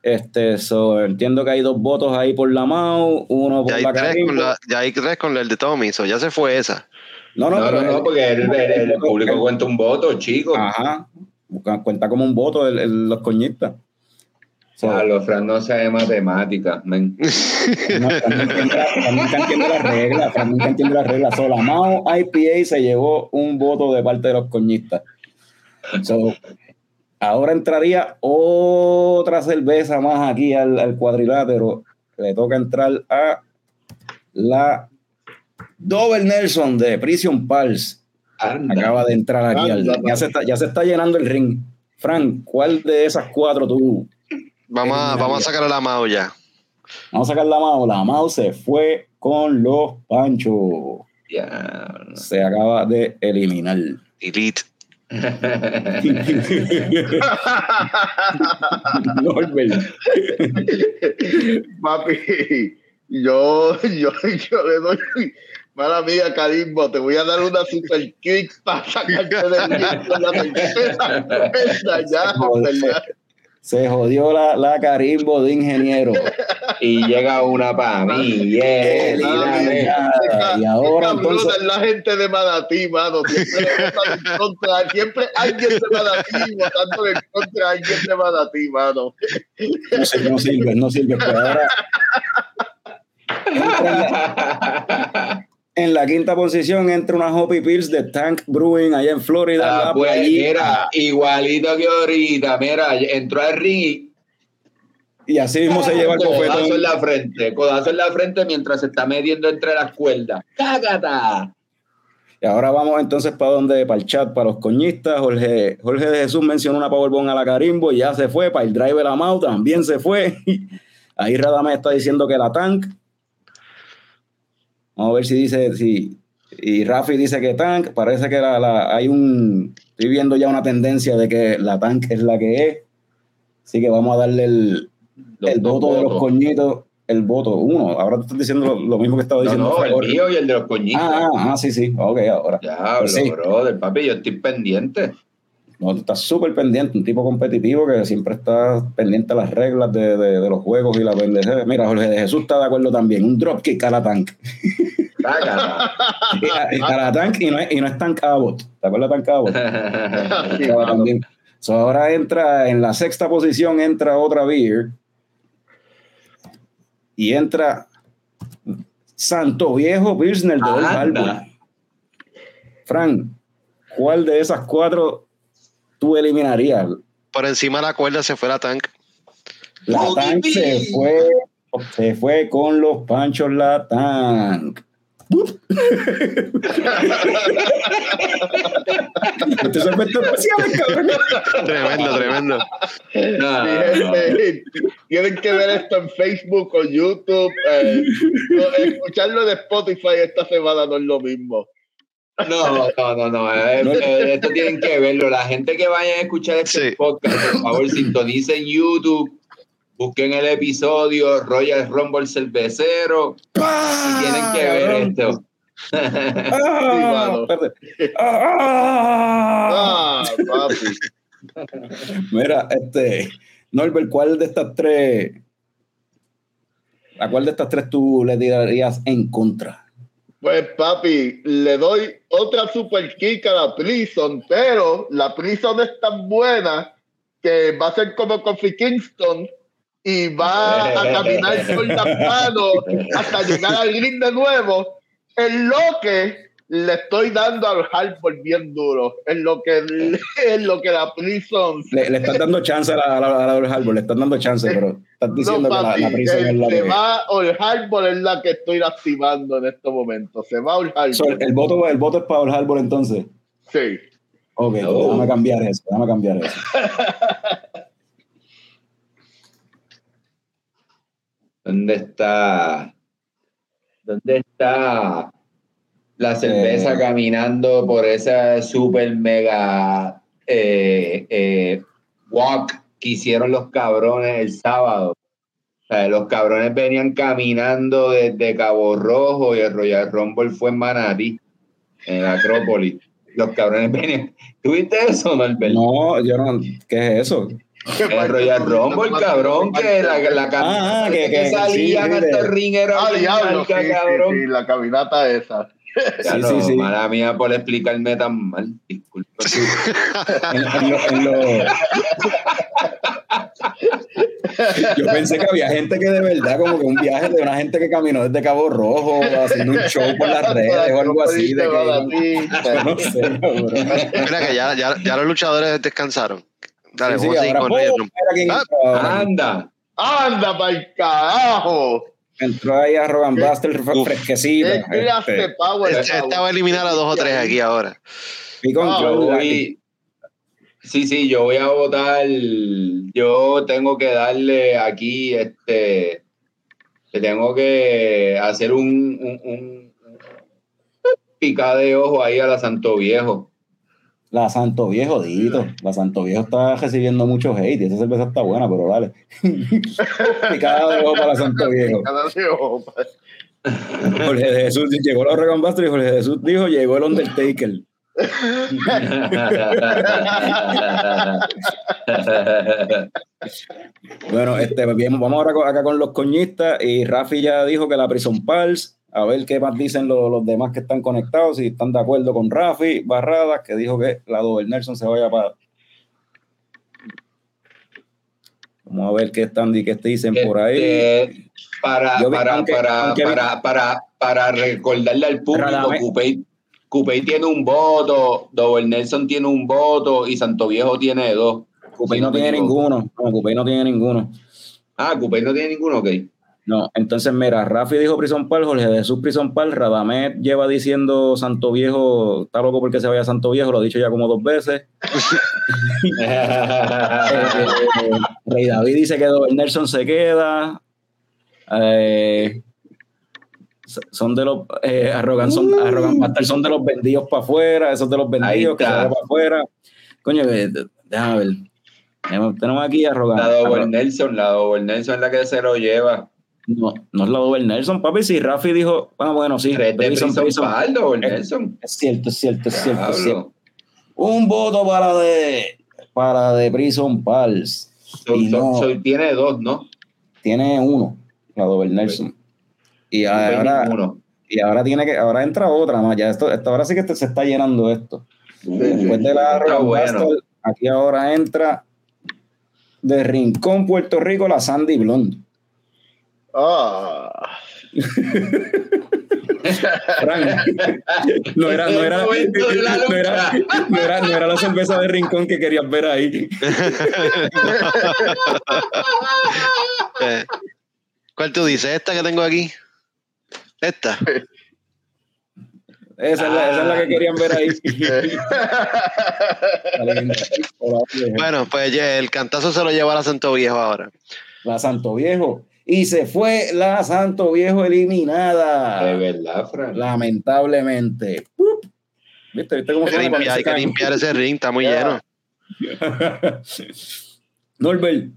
Este, so, entiendo que hay dos votos ahí por la Mau, uno por Ya hay, la tres con la, ya hay tres con el de Tommy, so ya se fue esa. No, no, No, pero no, no, porque el, el- el público cuenta un voto, chicos. Ajá, busca- cuenta como un voto el- el- los coñistas. So, Ah, los Fran no sabe matemáticas, men. no, Fran nunca entiende las reglas, Fran nunca entiende las reglas. So, la Mau IPA se llevó un voto de parte de los coñistas. So, ahora entraría otra cerveza más aquí al, al cuadrilátero. Le toca entrar a la Double Nelson de Prison Pulse. Anda. Acaba de entrar aquí. al- ya, se está, ya se está llenando el ring. Frank, ¿cuál de esas cuatro tú? Vamos a, vamos a sacar a la Mao ya. Vamos a sacar la mano. La mano se fue con los panchos. Ya. Se acaba de eliminar. Elite. Papi, yo, yo, yo le doy. Mala mía, Carimbo, te voy a dar una super kick para sacarte de la tercera ya. Se jodió la, la carimbo de ingeniero. y llega una para mí. Yeah. Y ahora Esta bruta entonces. es la gente de Manatí, mano. Siempre, en contra, siempre alguien de Manatí votando en contra de alguien de Manatí, mano. No, sirve, no sirve, no sirve. Pero ahora. en, la, quinta posición entra una Hoppy Pills de Tank Brewing allá en Florida. Ah, pues, playita. mira, igualito que ahorita, mira, entró al ring y y así mismo se lleva el codazo en la frente, codazo en la frente mientras se está metiendo entre las cuerdas. ¡Cágata! Y ahora vamos entonces para donde, para el chat, para los coñistas. Jorge, Jorge de Jesús mencionó una Powerbomb a la Carimbo y ya se fue. Para el driver a Mau también se fue. Ahí Radame está diciendo que la tank. Vamos a ver si dice, si. Y Rafi dice que tank. Parece que la, la- hay un. Estoy viendo ya una tendencia de que la tank es la que es. Así que vamos a darle el, Los el voto de los coñitos. El voto, uno. Ahora te estás diciendo lo, lo mismo que estaba No, diciendo. no, el Jorge. mío y el de los coñitos. Ah, ah, ah, sí, sí. Ok, ahora. Diablo, sí. brother, papi, yo estoy pendiente. No, tú estás súper pendiente, un tipo competitivo que siempre está pendiente a las reglas de, de- de los juegos y la pendeja. Mira, Jorge de Jesús está de acuerdo también. Un dropkick a la tank. A la tank y no es, y no es tank Abbott. ¿Te acuerdas de tank Abbott? Sí, también. So, ahora entra en la sexta posición, entra otra beer. Y entra Santo Viejo Pilsner de. Frank, ¿cuál de esas cuatro tú eliminarías? Por encima de la cuerda se fue la tank. La tank se fue, se fue con los panchos la tank. Este es efecto especial, cabrón. Tremendo, tremendo. No, no, Tienen que ver esto en Facebook o YouTube. eh, escucharlo de Spotify esta semana no es lo mismo. No, no, no, no. eh, eh, Esto tienen que verlo. La gente que vaya a escuchar este Sí. podcast, por favor, sintonicen YouTube, busquen el episodio Royal Rumble Cervecero y tienen que ver esto. Ah. Ah. Ah, papi. Mira, este, Norbert, ¿cuál de estas tres, a cuál de estas tres tú le tirarías en contra? Pues papi, le doy otra super kick a la Prison, pero la Prison es tan buena que va a ser como Kofi Kingston y va a caminar por las manos hasta llegar al ring de nuevo. En lo que le estoy dando al Hartford bien duro, en lo que en lo que la Prison Le, le estás dando chance a la, a la, a le estás dando chance, pero estás diciendo no, que la, la prisa eh, es la se que... va es la que estoy lastimando en estos momentos. Se va Old Harbor. So, el, voto, el voto es para el Harbor entonces. Sí. Ok, No. déjame cambiar eso, déjame cambiar eso. ¿Dónde está? ¿Dónde está la cerveza Eh. caminando por esa super mega eh, eh, walk que hicieron los cabrones el sábado? O sea, los cabrones venían caminando desde Cabo Rojo y el Royal Rumble fue en Manatí, en la Acrópolis. Los cabrones venían. ¿Tuviste eso, Norbert? No, yo no, ¿qué es eso? El Royal Rumble, cabrón, que la, la Ah, ah, que- que- salían sí, hasta de- el ring era Ah, diablo, sí, sí, la caminata esa. Ya Sí, no, sí, sí. Mala mía por explicarme tan mal. Disculpa. En- en lo- en lo- Yo pensé que había gente que de verdad, como que un viaje de una gente que caminó desde Cabo Rojo, haciendo un show por las redes o algo así. De que, yo no sé. Mira que ya, ya, ya los luchadores descansaron. Dale, Sí, sí, vamos a seguir con quién Ah. Anda. ¡Anda pa'l carajo! Entró ahí a Rogan. Buster Uf. fresquecita. ¿Qué clase de Este, power? Este, este va a eliminar a dos o tres aquí ahora. Ah. Sí, sí, yo voy a votar. Yo tengo que darle aquí, este. Le tengo que hacer un, un, un- un picada de ojo ahí a la Santo Viejo. La Santo Viejo, Dito. La Santo Viejo está recibiendo mucho hate esa cerveza está buena, pero dale. Picada de ojo para la Santo Viejo. Jorge de Jesús llegó la Rogan Buster y Jorge de Jesús dijo llegó el Undertaker. Bueno, este, bien, vamos ahora acá con los coñistas y Rafi ya dijo que la Prison Pals, a ver qué más dicen los, los demás que están conectados, si están de acuerdo con Rafi, Barradas, que dijo que la Dover Nelson se vaya para... Vamos a ver qué están y qué te dicen por ahí. Este, para, vi- para, aunque- para, aunque para, para, para recordarle al público, Coupey tiene un voto, Dover Nelson tiene un voto y Santo Viejo tiene dos. Cupey si no, tiene ninguno. No, Cupey no tiene ninguno. Ah, Coupey no tiene ninguno, ok. No, entonces mira, Rafi dijo Prison Pal, Jorge de Jesús Prison Pal, Radamet lleva diciendo Santo Viejo, está loco porque se vaya Santo Viejo, lo ha dicho ya como dos veces. Eh, eh, Rey David dice que Nelson se queda. Eh, son de los eh, arrogan, son, arrogan Pastor son de los vendidos para afuera, esos de los vendidos que se van para afuera. Coño, eh, déjame ver. Tenemos aquí a Arrogan. La Dover Nelson, la Dover Nelson es la que se lo lleva. No, no es la Dover Nelson, papi. Si Rafi dijo, bueno, bueno, sí. Tres de Prison, Prison Prison. Pal, Dover Nelson. Es cierto, es cierto, es cierto, es cierto. Un voto para de para de Prison Pals. So- Y so- no, so- tiene dos, ¿no? tiene uno, la Dover Nelson. Y ahora, y ahora tiene que, ahora entra otra más. Ya esto, esto ahora sí que se está llenando esto. Después de la bueno. Buster, aquí ahora entra de Rincón, Puerto Rico, la Sandy Blonde. Ah. Frank, no era, no era, no era, no era, no era la cerveza de Rincón que querías ver ahí. ¿Cuál tú dices? ¿Esta que tengo aquí? ¿Esta? Esa es la, esa es la que querían ver ahí. Bueno, pues el cantazo se lo lleva a la Santo Viejo ahora. La Santo Viejo. Y se fue la Santo Viejo eliminada. De verdad, Fran. Lamentablemente. ¿Viste? ¿Viste cómo Hay que, limpiar, hay que Parece limpiar ese ring, está muy Ya. lleno. Norbert,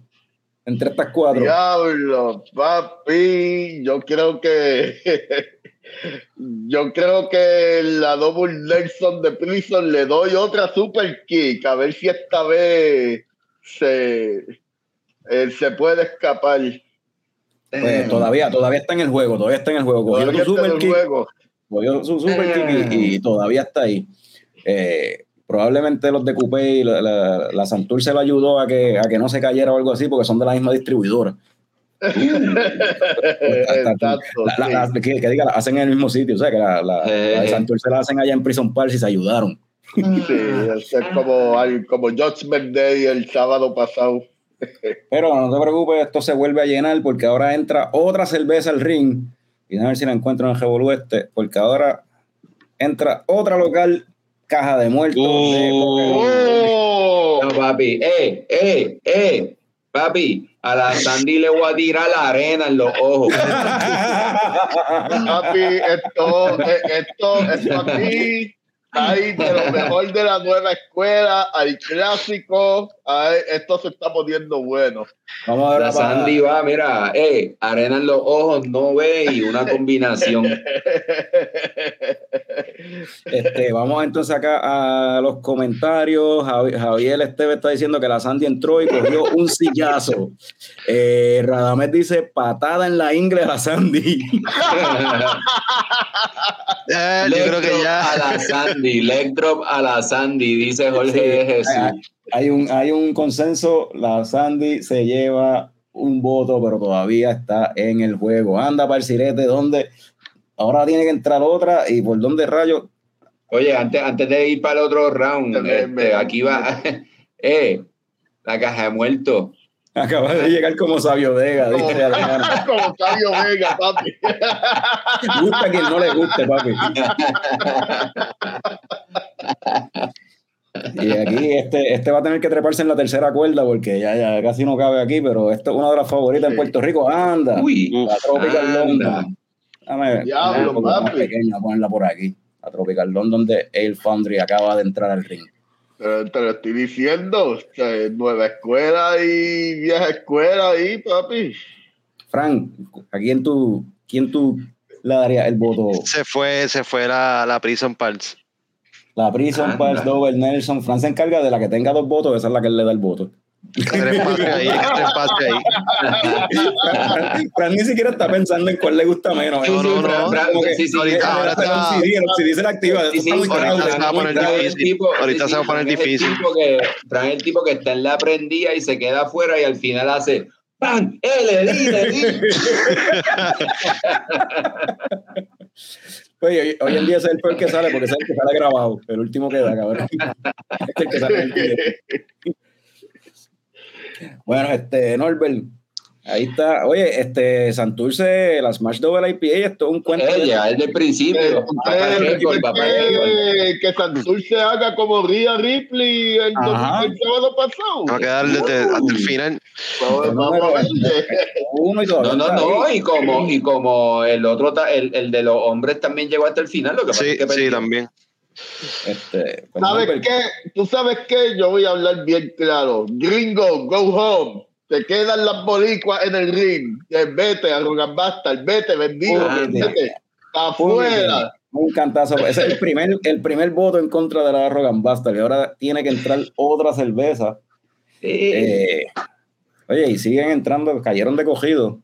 entre estas cuatro. Diablo, papi, yo creo que yo creo que la Double Nelson de Prison le doy otra super kick, a ver si esta vez se, eh, se puede escapar. Pues, todavía, todavía está en el juego, todavía está en el juego. Cogió super kick, cogió su super kick y, y todavía está ahí. Eh, probablemente los de Coupé y la, la, la Santur se lo ayudó a que, a que no se cayera o algo así, porque son de la misma distribuidora. Exacto, La- la- sí. la- que, que diga, la hacen en el mismo sitio, o sea, que la, la, Eh. de Santur se la hacen allá en Prison Park y se ayudaron. Sí, es como, como Judgment Day el sábado pasado. Pero no te preocupes, esto se vuelve a llenar porque ahora entra otra cerveza al ring. Y a ver si la encuentro en el Revolú este, porque ahora entra otra local caja de muertos. de Uh. ¡Oh! No, papi, eh, eh, eh, papi, a la Sandy le voy a tirar la arena en los ojos. Papi, esto, esto, esto aquí hay de lo mejor de la nueva escuela, al clásico, ay, esto se está poniendo bueno. Vamos a ver La Sandy va, mira, eh, arena en los ojos, no ve y una combinación. Este, vamos entonces acá a los comentarios. Javi- Javier Esteve está diciendo que la Sandy entró y cogió un sillazo. Eh, Radamés dice patada en la ingle a la Sandy. Eh, yo creo que ya. A la Sandy, leg drop a la Sandy, dice Jorge de Jesús. Hay un, hay un consenso, la Sandy se lleva un voto, pero todavía está en el juego. Anda para el sirete, donde ahora tiene que entrar otra y por dónde rayos. Oye, antes, antes de ir para el otro round, este, aquí va. Eh, La caja de muertos. Acaba de llegar como Sabio Vega, Como, dice Adriana. como Sabio Vega, papi. Gusta a quien no le guste, papi. Y aquí este, este va a tener que treparse en la tercera cuerda porque ya, ya casi no cabe aquí, pero esto es una de las favoritas en Sí. Puerto Rico. Anda, Uy, la Tropical anda. London. Dame, Diablo, dame un poco más papi. pequeña, ponerla por aquí. La Tropical London de Ale Foundry acaba de entrar al ring. Pero te lo estoy diciendo. o sea, nueva escuela y vieja escuela ahí, papi. Frank, ¿a quién tú, quién tú le darías el voto? Se fue, se fue la, la Prison Pulse. La Prison, Anda. Pals, Dover, Nelson. Frank se encarga de la que tenga dos votos, esa es la que él le da el voto. Tres ahí, tres espacios ahí. Frank ni siquiera está pensando en cuál le gusta menos. Sí, No, sí, no, Fran, no. Fran, Como sí, sí, que- ahorita- eh, ahora va- el CD, activa. Ahorita se va a poner. Fran difícil. Ahorita se va a sí, poner Fran es el difícil. tipo que- Fran es el tipo que está en la prendida y se queda afuera y al final hace ¡Pam! ¡Eh, di, le di! Oye, hoy, hoy en día es el peor que sale porque es el que sale grabado. El último que da, cabrón. Es el que sale el. Bueno, este, Norbert, ahí está. Oye, este, Santurce, la Smash Double IPA, esto es un cuento. de- Ella, es del Eh, principio. Récord, récord. quieren que Santurce haga como Ria Ripley el, sábado pasado. Vamos a quedar desde, hasta el final. No, no, no, y como, y como el otro, el, el de los hombres también llegó hasta el final, lo que pasa Sí, es que sí, también. Este, pues, ¿Sabes qué? ¿Tú sabes qué? Yo voy a hablar bien claro. Gringo, go home. Te quedan las bolicuas en el ring. Vete, Arrogan Bastard. Vete. Púdete. Vete. Afuera. Un cantazo. Ese es el primer, el primer voto en contra de la Rogan Bastard. Y ahora tiene que entrar otra cerveza. Sí. Eh, oye, y siguen entrando, cayeron de cogido.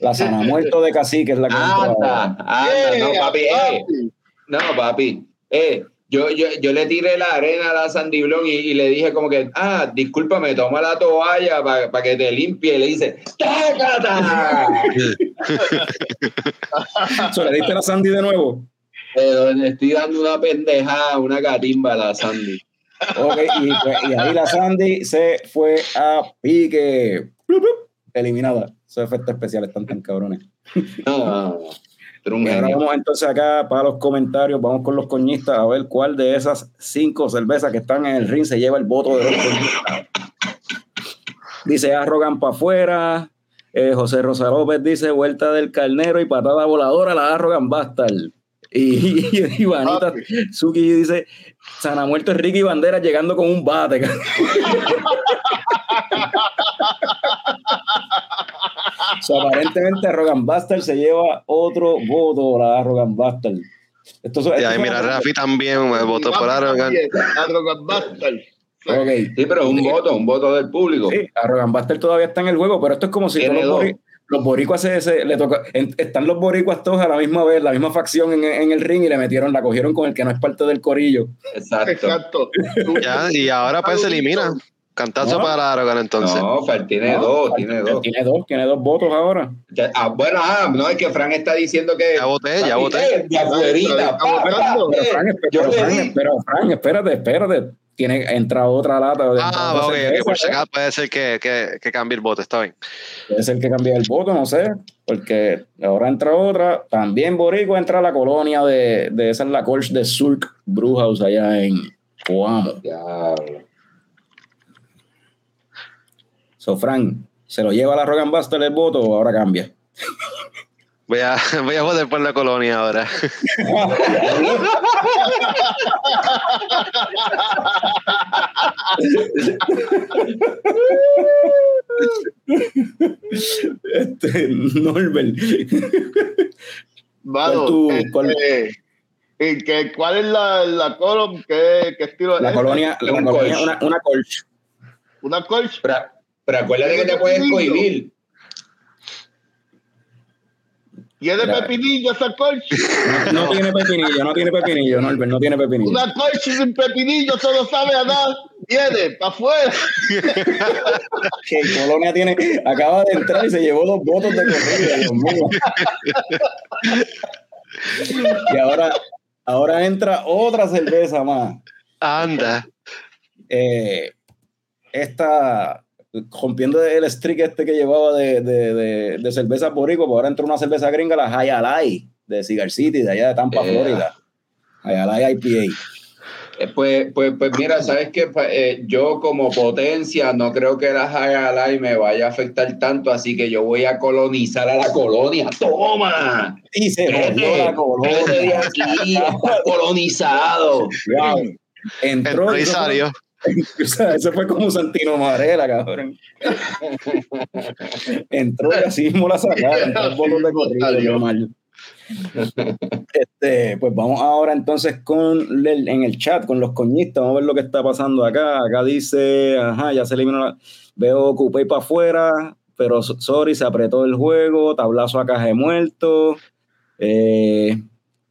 La sana muerto de cacique es la que entra. Anda, anda, no, papi, eh, papi. no, papi, eh, yo, yo, yo le tiré la arena a la Sandy Blon y, y le dije como que, ah, discúlpame, toma la toalla para que te limpie. Y le dice, ¡tácata! So, ¿Le diste la Sandy de nuevo? Pero le estoy dando una pendejada, una catimba a la Sandy. Ok, y, y ahí la Sandy se fue a pique. Eliminada. Esos efectos especiales están tan cabrones. No, no, no. Un Y ahora vamos entonces acá para los comentarios. Vamos con los coñistas a ver cuál de esas cinco cervezas que están en el ring se lleva el voto de los coñistas. Dice Arrogan para afuera. Eh, José Rosa López dice vuelta del carnero y patada voladora la Arrogan Bastard. Y, y, Ivanita. Suki dice Sana muerto es Ricky Bandera llegando con un bate. So, aparentemente Arrogan Bastard se lleva otro voto, la Arrogan Bastard. Esto, son- Y ahí, mira, Rafi también me votó por Arrogan. Arrogan Bastard. Ok. Sí, pero un voto, un voto del público. Sí, Arrogan Bastard todavía está en el juego, pero esto es como si los, dos. bori- los boricuas se, se- le toca, en- están los boricuas todos a la misma vez, la misma facción en, en el ring y le metieron, la cogieron con el que no es parte del corillo. Exacto. Exacto. Ya, y ahora pues se elimina. Cantazo No. para Arrogan entonces. No, Fer tiene No, dos, tiene dos. Tiene dos, tiene dos votos ahora. Ya- ah, bueno, ah, no, es que Frank está diciendo que. Ya voté, ya voté. eh, eh, Pero pero Frank, espérate, espérate. Tiene, entra otra lata. de- Ah, ok, ok, por si ¿eh? acaso puede ser que, que, que cambie el voto, está bien. Puede ser que cambie el voto, no sé, porque ahora entra otra. También Boricua entra la colonia de, de esa es la Colch de Surk Brewhouse allá en Coamo. Diablo. So, Frank, ¿se lo lleva la Rogan Buster el voto o ahora cambia? Voy a, voy a votar por la colonia ahora. Este, Norbert. Mano, ¿Cuál tú- este, cuál- ¿y qué- ¿Cuál es la, la column? ¿Qué, qué estilo La es? colonia, la colonia una, una Colch. ¿Una colch? Pero, pero acuérdate que te puedes cohibir. ¿Tiene Mira. pepinillo esa colch? No, no tiene pepinillo, no tiene pepinillo, Norbert, no tiene pepinillo. Una colch sin pepinillo solo sabe a nada. Viene, para afuera. Que Colonia tiene, acaba de entrar y se llevó dos votos de corrida, Dios mío. Y ahora, ahora entra otra cerveza más. Anda. Eh, esta, rompiendo el streak este que llevaba de, de, de, de cerveza boricua, pues ahora entró una cerveza gringa, la Hayalai, de Cigar City, de allá de Tampa, Yeah. Florida. Hayalai IPA. Eh, Pues, pues, pues mira, sabes que yo como potencia no creo que la High me vaya a afectar tanto, así que yo voy a colonizar a la colonia. ¡Toma! Y se Vete, la vete de colonia. aquí, está colonizado. Wow. Entró Entró O sea, eso fue como Santino Marela, cabrón. Entró y así mismo la sacaron. de. Este, pues vamos ahora entonces con el- en el chat, con los coñistas, vamos a ver lo que está pasando acá. Acá dice, ajá, ya se eliminó la... Veo Coupé para afuera, pero so- sorry, se apretó el juego, tablazo a caja de muerto. Eh,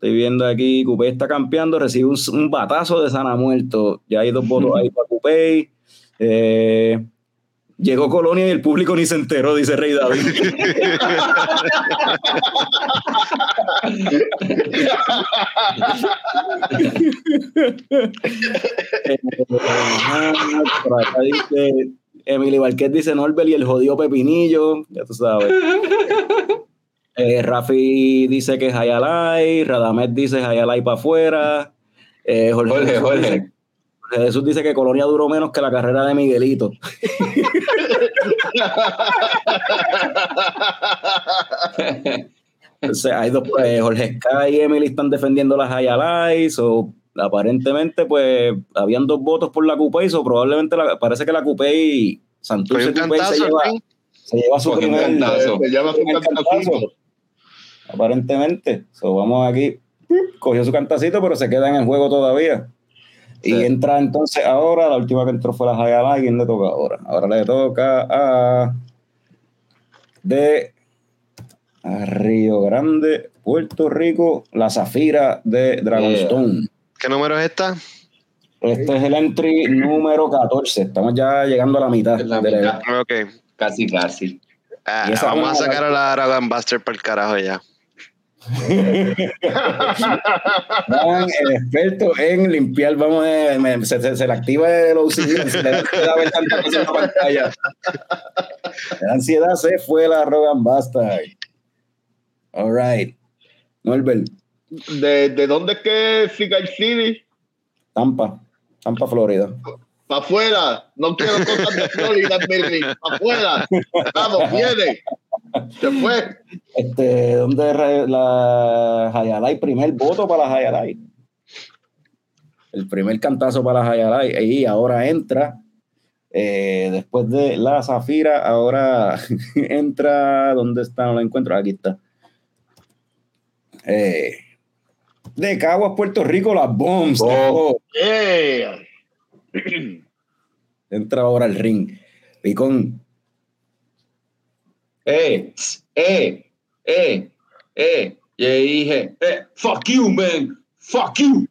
estoy viendo aquí, Coupé está campeando, recibe un, un batazo de sana muerto. Ya hay dos votos ahí para Coupé. Eh, llegó Colonia y el público ni se enteró, dice Rey David. Eh, por acá dice Emily Barquet dice Norbert y el jodido Pepinillo, ya tú sabes. Eh, Rafi dice que es Hayalai, Radamet dice Hayalai para afuera. Eh, Jorge, Jorge, Jesús Jorge. Dice, Jorge Jesús dice que Colonia duró menos que la carrera de Miguelito. Entonces, hay dos, pues, Jorge Sky y Emily están defendiendo las Hayalai, o aparentemente, pues, habían dos votos por la Coupé, o probablemente la- parece que la Coupé y Santurce se lleva, se lleva su primer cantazo. Se llama su primer cantacito. cantazo, aparentemente. So, vamos aquí, cogió su cantacito, pero se queda en el juego todavía. Y entra entonces ahora, la última que entró fue la Hayalai, ¿quién le toca ahora? Ahora le toca a de a Río Grande, Puerto Rico, la Zafira de Dragonstone. ¿Qué número es esta? Este es el entry número 14. Estamos ya llegando a la mitad. La del mitad. evento. Ok. Casi, casi. Ah, vamos a sacar a la Dragon Buster para el carajo ya. El experto en limpiar, vamos, eh, me- se, se- se le activa el OCD, se le da ver tanta cosa en la pantalla. La ansiedad se fue la Rogan Bastard. All right. Norbert, ¿De, ¿De dónde es que es Cigar City? Tampa, Tampa, Florida. Para afuera. No quiero cosas de Florida. Para afuera. Vamos, viene. Se fue. Este, ¿dónde la Hayalai? Primer voto para la Hayalai. El primer cantazo para la Hayalai. Y ahora entra, eh, después de la Zafira, ahora entra, ¿dónde está? No lo encuentro. Aquí está. Eh, de Caguas, Puerto Rico, las Bombs. Oh. Entra ahora el ring. Picón. Eh, eh, eh, eh. Y ahí dije, eh, fuck you, man. Fuck you.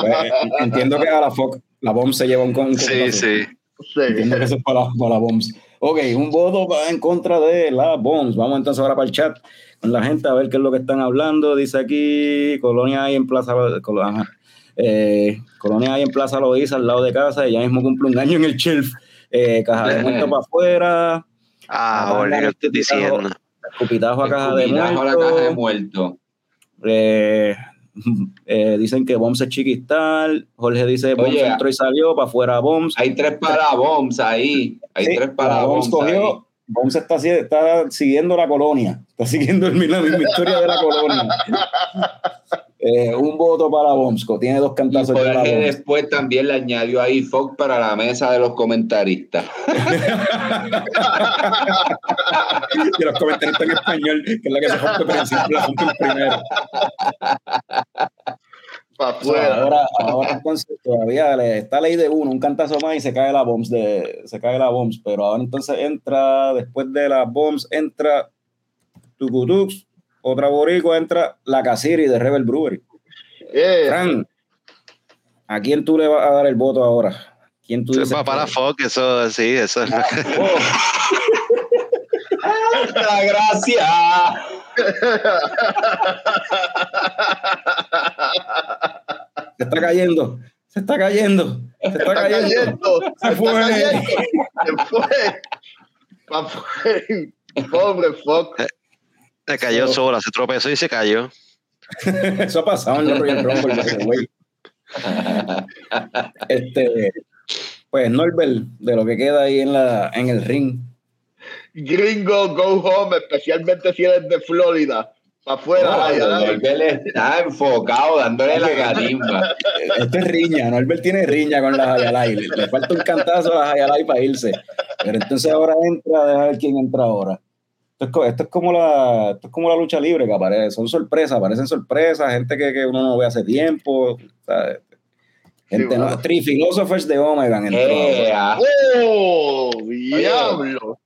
Pues, entiendo que a la Fox, la Bomb se lleva un con. Sí, sí. Sí. Entiendo que eso es para, para la Bombs. Ok, un voto va en contra de la Bombs. Vamos entonces ahora para el chat con la gente a ver qué es lo que están hablando. Dice aquí, Colonia hay en Plaza Col- ajá. Eh, Colonia hay en Plaza Loíza, al lado de casa, y ya mismo cumple un año en el shelf. Eh, caja de muerto para afuera, Ah, Jorge, ¿qué estás escupitajo. diciendo? escupitajo a caja de a la muerto. caja de muerto. Eh, eh, dicen que Bombs es chiquistal. Jorge dice Bombs Oye, entró y salió, para afuera Bombs. Hay tres para bombs ahí. Hay Sí, tres para Bombs bombs ahí. cogió, Bombs está, está siguiendo la colonia, está siguiendo el, la misma historia de la colonia. Eh, un voto para Bombsco, tiene dos Y cantazos la Jorge Bombs. después también le añadió ahí Fox para la mesa de los comentaristas. Y los comentarios en español, que es la que se rompe encima, la rompe el primero. Para O sea, ahora, ahora entonces todavía le, está ley de uno, un cantazo más y se cae la bombs de, se cae la bombs, pero ahora entonces entra, después de las bombs, entra Tucutux, otra boricua, entra la Casiri de Rebel Brewery. Eh. Fran, ¿a quién tú le vas a dar el voto ahora? ¿Quién tú dices es para Fox, eso sí, eso es. Oh, ¡La gracia! se está cayendo. Se está cayendo. Se está, Está cayendo. cayendo. Se fue. cayendo. Se fue. Pa' fue. Pobre fuck. Se cayó So- sola, se tropezó y se cayó. Eso ha pasado en el Royal Rumble, way. Este, pues Norbert, de lo que queda ahí en la en el ring. Gringo, go home, especialmente si eres de Florida. Pa' afuera, No, ay. Norbert está enfocado, dándole la carimba. Esto es riña, Norbert tiene riña con las Hayalai. Le, le falta un cantazo a las Hayalai para irse. Pero entonces ahora entra, deja ver quién entra ahora. Esto es, co- esto es como la, esto es como la lucha libre que aparece, son sorpresas, aparecen sorpresas, gente que, que uno no ve hace tiempo. ¿sabes? Gente, Sí, no. Three Philosophers de Omega entró. Eh, ah, ¡Oh! ¡Diablo!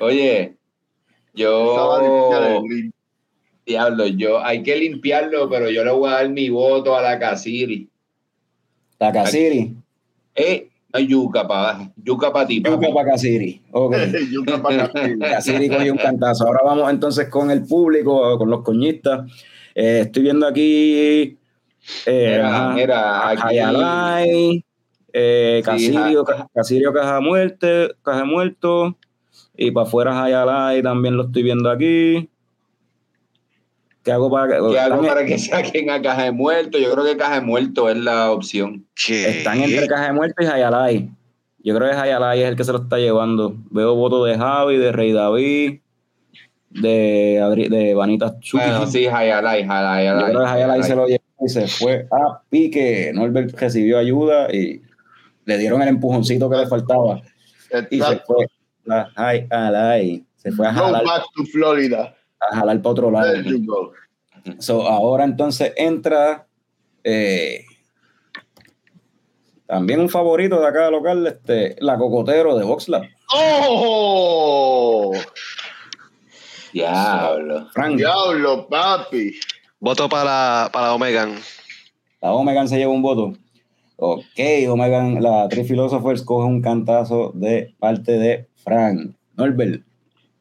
Oye, yo, diablo, yo, hay que limpiarlo, pero yo le voy a dar mi voto a la Casiri. Takasiri, Eh, no hay yuca para yuca para ti. Yuka para Kasiri. Ok. Yuca pa' acá. Kasiri cogió un cantazo. Ahora vamos entonces con el público, con los coñistas. Eh, estoy viendo aquí. Eh, Mira, ajá, mira, aquí. Hayalai, eh, Casirio, Casirio Caja Muerte, Caja Muerto, y para afuera Hayalai también lo estoy viendo aquí. ¿Qué hago para que ¿Qué hago para que saquen a Caja de Muerto? Yo creo que Caja de Muerto es la opción. ¿Qué? están entre Caja de Muerto y Hayalai? Yo creo que Hayalai es el que se lo está llevando. Veo votos de Javi, de Rey David, de, Adri- de Vanita Chuki. Bueno, sí, Hayalai, Hayalai. Yo creo que Hayalai. se lo llevó y se fue a pique. Norbert recibió ayuda y le dieron el empujoncito que le faltaba. Y se fue a Hayalai. Se fue a Go back to Florida. A jalar para otro lado. So, ahora entonces entra eh, también un favorito de acá local, este, la cocotero de Voxlab, ¡Oh! Diablo. Frank. Diablo, papi. Voto para, para Omegan. La Omegan se lleva un voto. Ok, Omegan, la Three Philosophers coge un cantazo de parte de Frank. Norbert.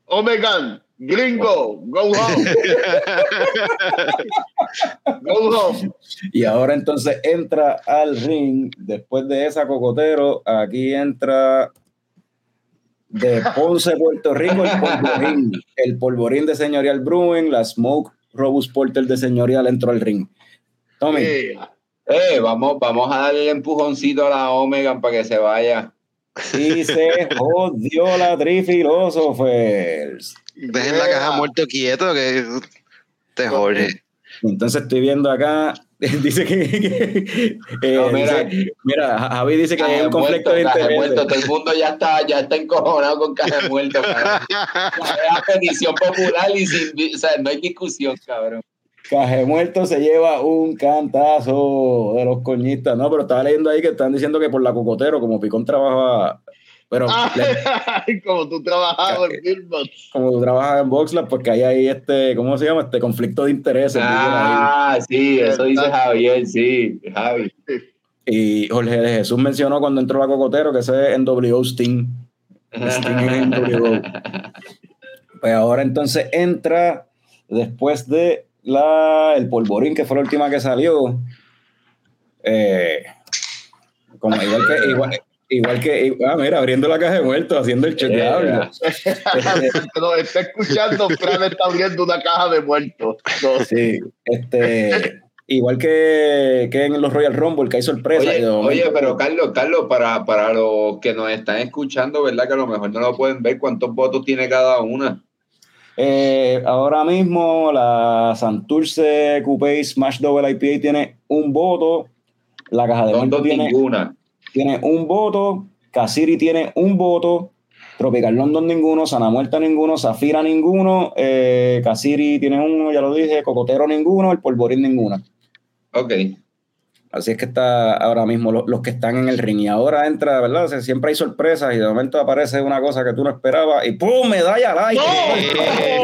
Omegan, gringo, go home. go home. Y ahora entonces entra al ring, después de esa cocotero, aquí entra de Ponce, Puerto Rico, el polvorín. El polvorín de Señorial Brewing, la Smoke Robust Porter de Señorial entró al ring. Tommy, Yeah. Eh, vamos, vamos a darle el empujoncito a la Omega para que se vaya. y se jodió la Three Philosophers. Dejen la caja muerto quieto que te jode. Entonces estoy viendo acá, dice que, que- eh, No, mira. dice- mira, Javi dice que hay un conflicto muerto, de caja interés. muerto. Todo el mundo ya está, ya está encojonado con caja muerto. cabrón. Es petición popular y sin, o sea, no hay discusión, cabrón. Caje Muerto se lleva un cantazo de los coñistas, ¿no? Pero estaba leyendo ahí que están diciendo que por la cocotero, como Picón trabajaba, pero Ay, como tú trabajabas en Billboard. como tú trabajas en Voxlab, porque hay ahí este, ¿cómo se llama? Este conflicto de intereses. Ah, sí, eso dice Javier, sí, Javi. Y Jorge de Jesús mencionó cuando entró la cocotero que ese es en W Sting. Sting en NWO. Pues ahora entonces entra después de la el polvorín que fue la última que salió. Eh, como igual que igual, igual que ah, mira, abriendo la caja de muertos, haciendo el chequeable. No, está escuchando, Fran está abriendo una caja de muertos. No, Sí, este igual que, que en los Royal Rumble que hay sorpresa. y Oye, pero Carlos, Carlos, para, para los que nos están escuchando, ¿verdad? Que a lo mejor no lo pueden ver, ¿cuántos votos tiene cada una? Eh, ahora mismo la Santurce Coupé Smash Double IPA tiene un voto. La caja de muertos tiene, ninguna. Tiene un voto. Casiri tiene un voto. Tropical London ninguno. Sana Muerta ninguno. Zafira ninguno. Eh, Casiri tiene uno, ya lo dije. Cocotero ninguno. El Polvorín ninguna. Ok. Así es que está ahora mismo lo- los, que están en el ring. Y ahora entra, ¿verdad? O sea, siempre hay sorpresas y de momento aparece una cosa que tú no esperabas y ¡pum! Medalla al aire.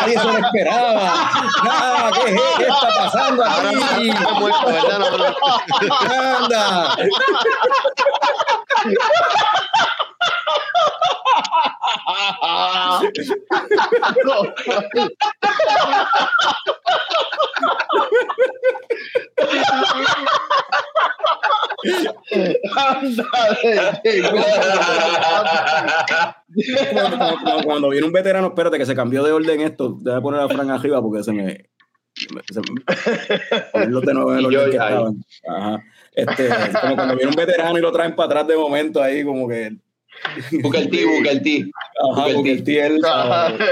Nadie se lo esperaba. Nada, ¿qué, qué está pasando Ahora aquí? No, no. Anda. cuando, cuando viene un veterano, espérate que se cambió de orden esto. Déjame poner a Fran arriba porque se me. Se me ponerlos de nuevo en el orden que estaban. Ajá. Este, como cuando viene un veterano y lo traen para atrás de momento ahí, como que. Busca el ti, busca el ti. Ajá, tiel. Ajá.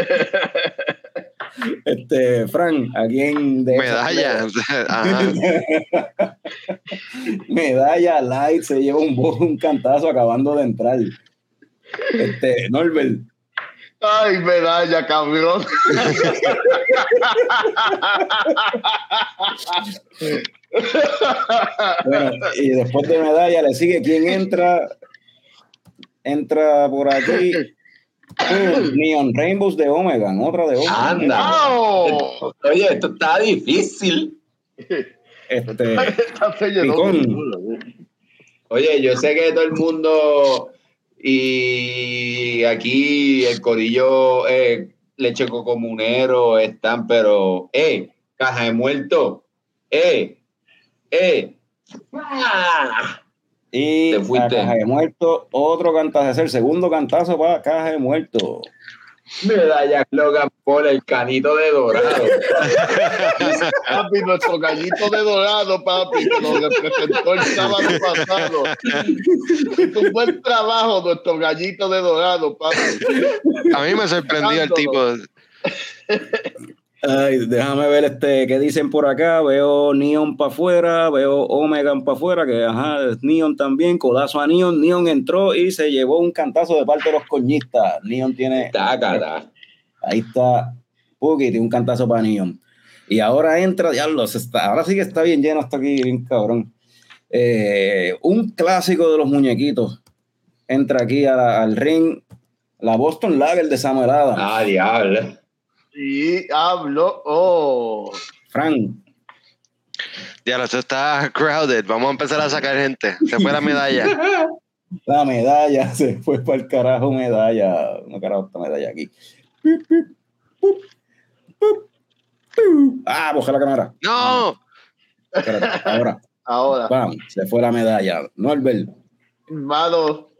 Este, Fran, aquí en. de- Medalla. Medalla Light se lleva un, un cantazo acabando de entrar. Este, Norbert. Ay, medalla, cabrón. Bueno, y después de medalla le sigue quién entra. Entra por aquí. Neon Rainbows de Omega, otra de Omega. Anda. ¡Au! Oye, esto está difícil. Este, ¿eh? Oye, yo sé que todo el mundo y aquí el corillo eh, leche comunero están, pero, eh, caja de muerto, eh, eh. ¡Ah! Y Te fuiste. a Caja de Muerto, otro cantazo, el segundo cantazo para Caja de Muerto. Medalla Logan Paul, el canito de dorado. Papi, nuestro gallito de dorado, papi, que nos representó el sábado pasado. Hizo un buen trabajo nuestro gallito de dorado, papi. A mí me sorprendió el tipo. Ay, déjame ver este qué dicen por acá. Veo Neon para afuera, veo Omega para afuera, que ajá, es Neon también, codazo a Neon. Neon entró y se llevó un cantazo de parte de los coñistas. Neon tiene, Tácata. ahí está, Puki, tiene un cantazo para Neon. Y ahora entra, diablo, está, ahora sí que está bien lleno hasta aquí, bien cabrón. Eh, un clásico de los muñequitos entra aquí la- al ring, la Boston Lager de Samuel Adams. Ah, diablo. Y hablo, oh. Frank, Ya, esto está crowded. Vamos a empezar a sacar gente. Se fue la medalla. La medalla se fue para el carajo, medalla. No carajo, esta medalla aquí. Ah, bajé la cámara. ¡No! Espérate, ahora, Ahora, bam, se fue la medalla. Norbert, mano,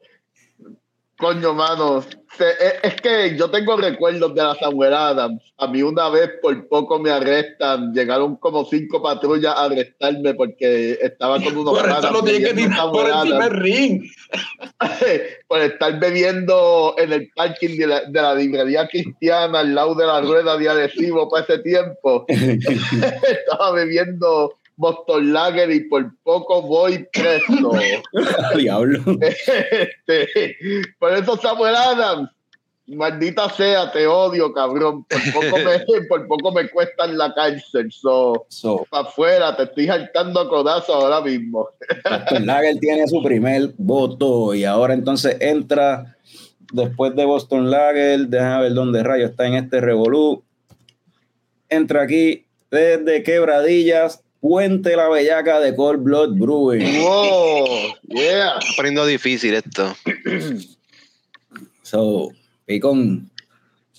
coño, mano. Se- es, que yo tengo recuerdos de la Samuel Adams. A mí una vez por poco me arrestan. Llegaron como cinco patrullas a arrestarme porque estaba con unos Por eso lo que tirar por encima del ring. por estar bebiendo en el parking de la, de la librería cristiana al lado de la rueda de adhesivo para ese tiempo. Estaba bebiendo Boston Lager y por poco voy preso. diablo. Este, por eso Samuel Adams, maldita sea, te odio, cabrón. Por poco me, por poco me cuesta en la cárcel. So, So, para afuera, te estoy saltando a codazo ahora mismo. Boston Lager tiene su primer voto y ahora entonces entra después de Boston Lager, déjame ver dónde rayo está en este revolú. Entra aquí desde Quebradillas, Puente la Bellaca de Cold Blood Brewing. Wow, yeah. Está poniendo difícil esto. So, Picón,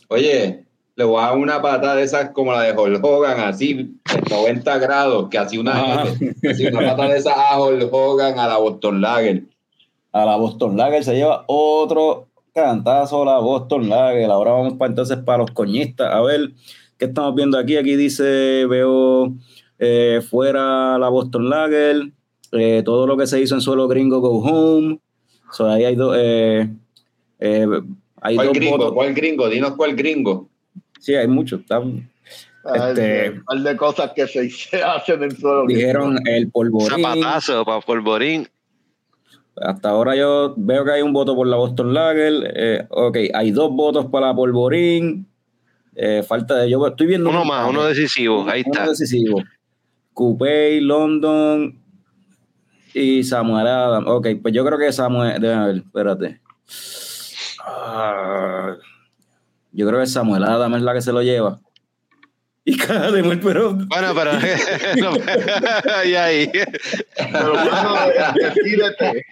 Oye, le voy a dar una patada de esas como la de Hulk Hogan, así, en 90 grados, que así una, así una patada de esas a Hulk Hogan, a la Boston Lager. a la Boston Lager se lleva otro cantazo la Boston Lager. Ahora vamos para entonces para los coñistas. A ver, ¿qué estamos viendo aquí? Aquí dice, veo eh, fuera la Boston Lager, eh, todo lo que se hizo en suelo gringo go home. So, ahí hay dos, eh, eh, hay ¿Cuál dos gringo? votos. ¿Cuál gringo? Dinos cuál gringo. Sí, hay muchos. Ay, Este- un par de cosas que se, hacen en suelo. dijeron el polvorín. Zapatazo para Polvorín. Hasta ahora yo veo que hay un voto por la Boston Lager. eh, ok, hay dos votos para la Polvorín. Eh, falta de. Yo estoy viendo. Uno un- más, uno decisivo. Ahí Uno está. decisivo. Coupé, London y Samuel Adams. Ok, pues yo creo que Samuel. Déjame ver, espérate. Ah, yo creo que Samuel Adams es la que se lo lleva. Y cada de muerte, pero. Bueno, pero. y ahí. Pero, decídete.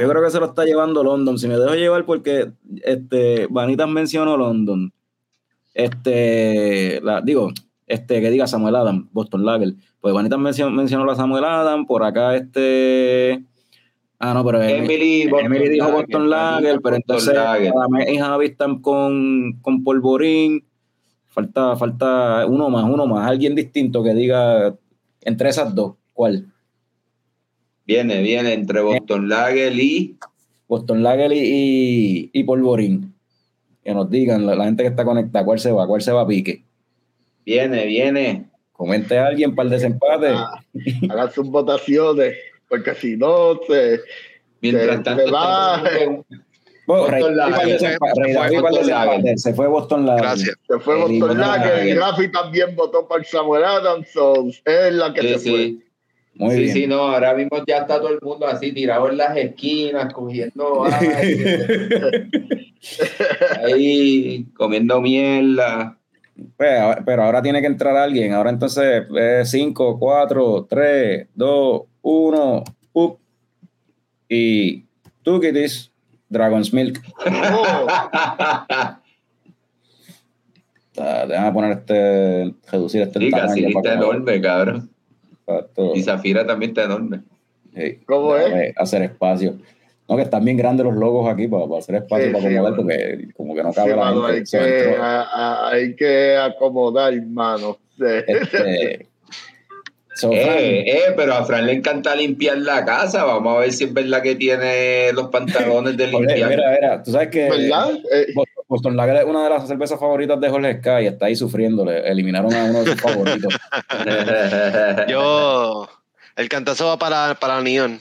Yo creo que se lo está llevando London. Si me dejo llevar porque este Vanitas mencionó London. Este, la, digo, este, que diga Samuel Adam, Boston Lager. Pues Juanita mencionó, mencionó a Samuel Adam, por acá este... Ah, no, pero Emily, Emily, dijo Lager, Boston Lager, pero entonces Lager. Y Javi están con, con Polvorín. Falta, falta uno más, uno más, alguien distinto que diga entre esas dos, ¿cuál? Viene, viene entre Boston Lager y Boston Lager y, y, y Polvorín. Que nos digan, la, la gente que está conectada, ¿cuál se va? ¿Cuál se va a pique? Viene, viene. Comente a alguien para el desempate. Ah, hagan sus votaciones, porque si no, se, Mientras Se- tanto, se va. Bueno, Rey Se fue Boston. Lager. Se fue Boston Lager. Gracias. se fue Boston Lager. Rafi también votó por Samuel Adams, so, es la que Sí, se fue. sí. Muy sí, bien. sí, no, ahora mismo ya está todo el mundo así tirado en las esquinas, cogiendo ay, ahí, comiendo mierda. Pues, pero ahora tiene que entrar alguien. Ahora entonces, 5, 4, 3, 2, 1, up. Y Tukitis, Dragon's Milk. Oh, Déjame poner este, reducir este Sí, tamaño casi está que enorme, cabrón. Y Zafira también está enorme. Sí, ¿Cómo es? Hacer espacio. No, que están bien grandes los logos aquí para, para hacer espacio Sí, para sí, acomodar, porque como que no sí, cabe la mano, hay, gente. Se que, entró, a- a- hay que acomodar, hermano. Sí. este, so, Eh, eh, pero a Fran le encanta limpiar la casa. Vamos a ver si es verdad que tiene los pantalones de limpiar. mira, mira, tú sabes que ¿Verdad? Eh, Boston- Lager es una de las cervezas favoritas de Jorge Sky y está ahí sufriendo. Le eliminaron a uno de sus favoritos. Yo. El cantazo va para, para Neon.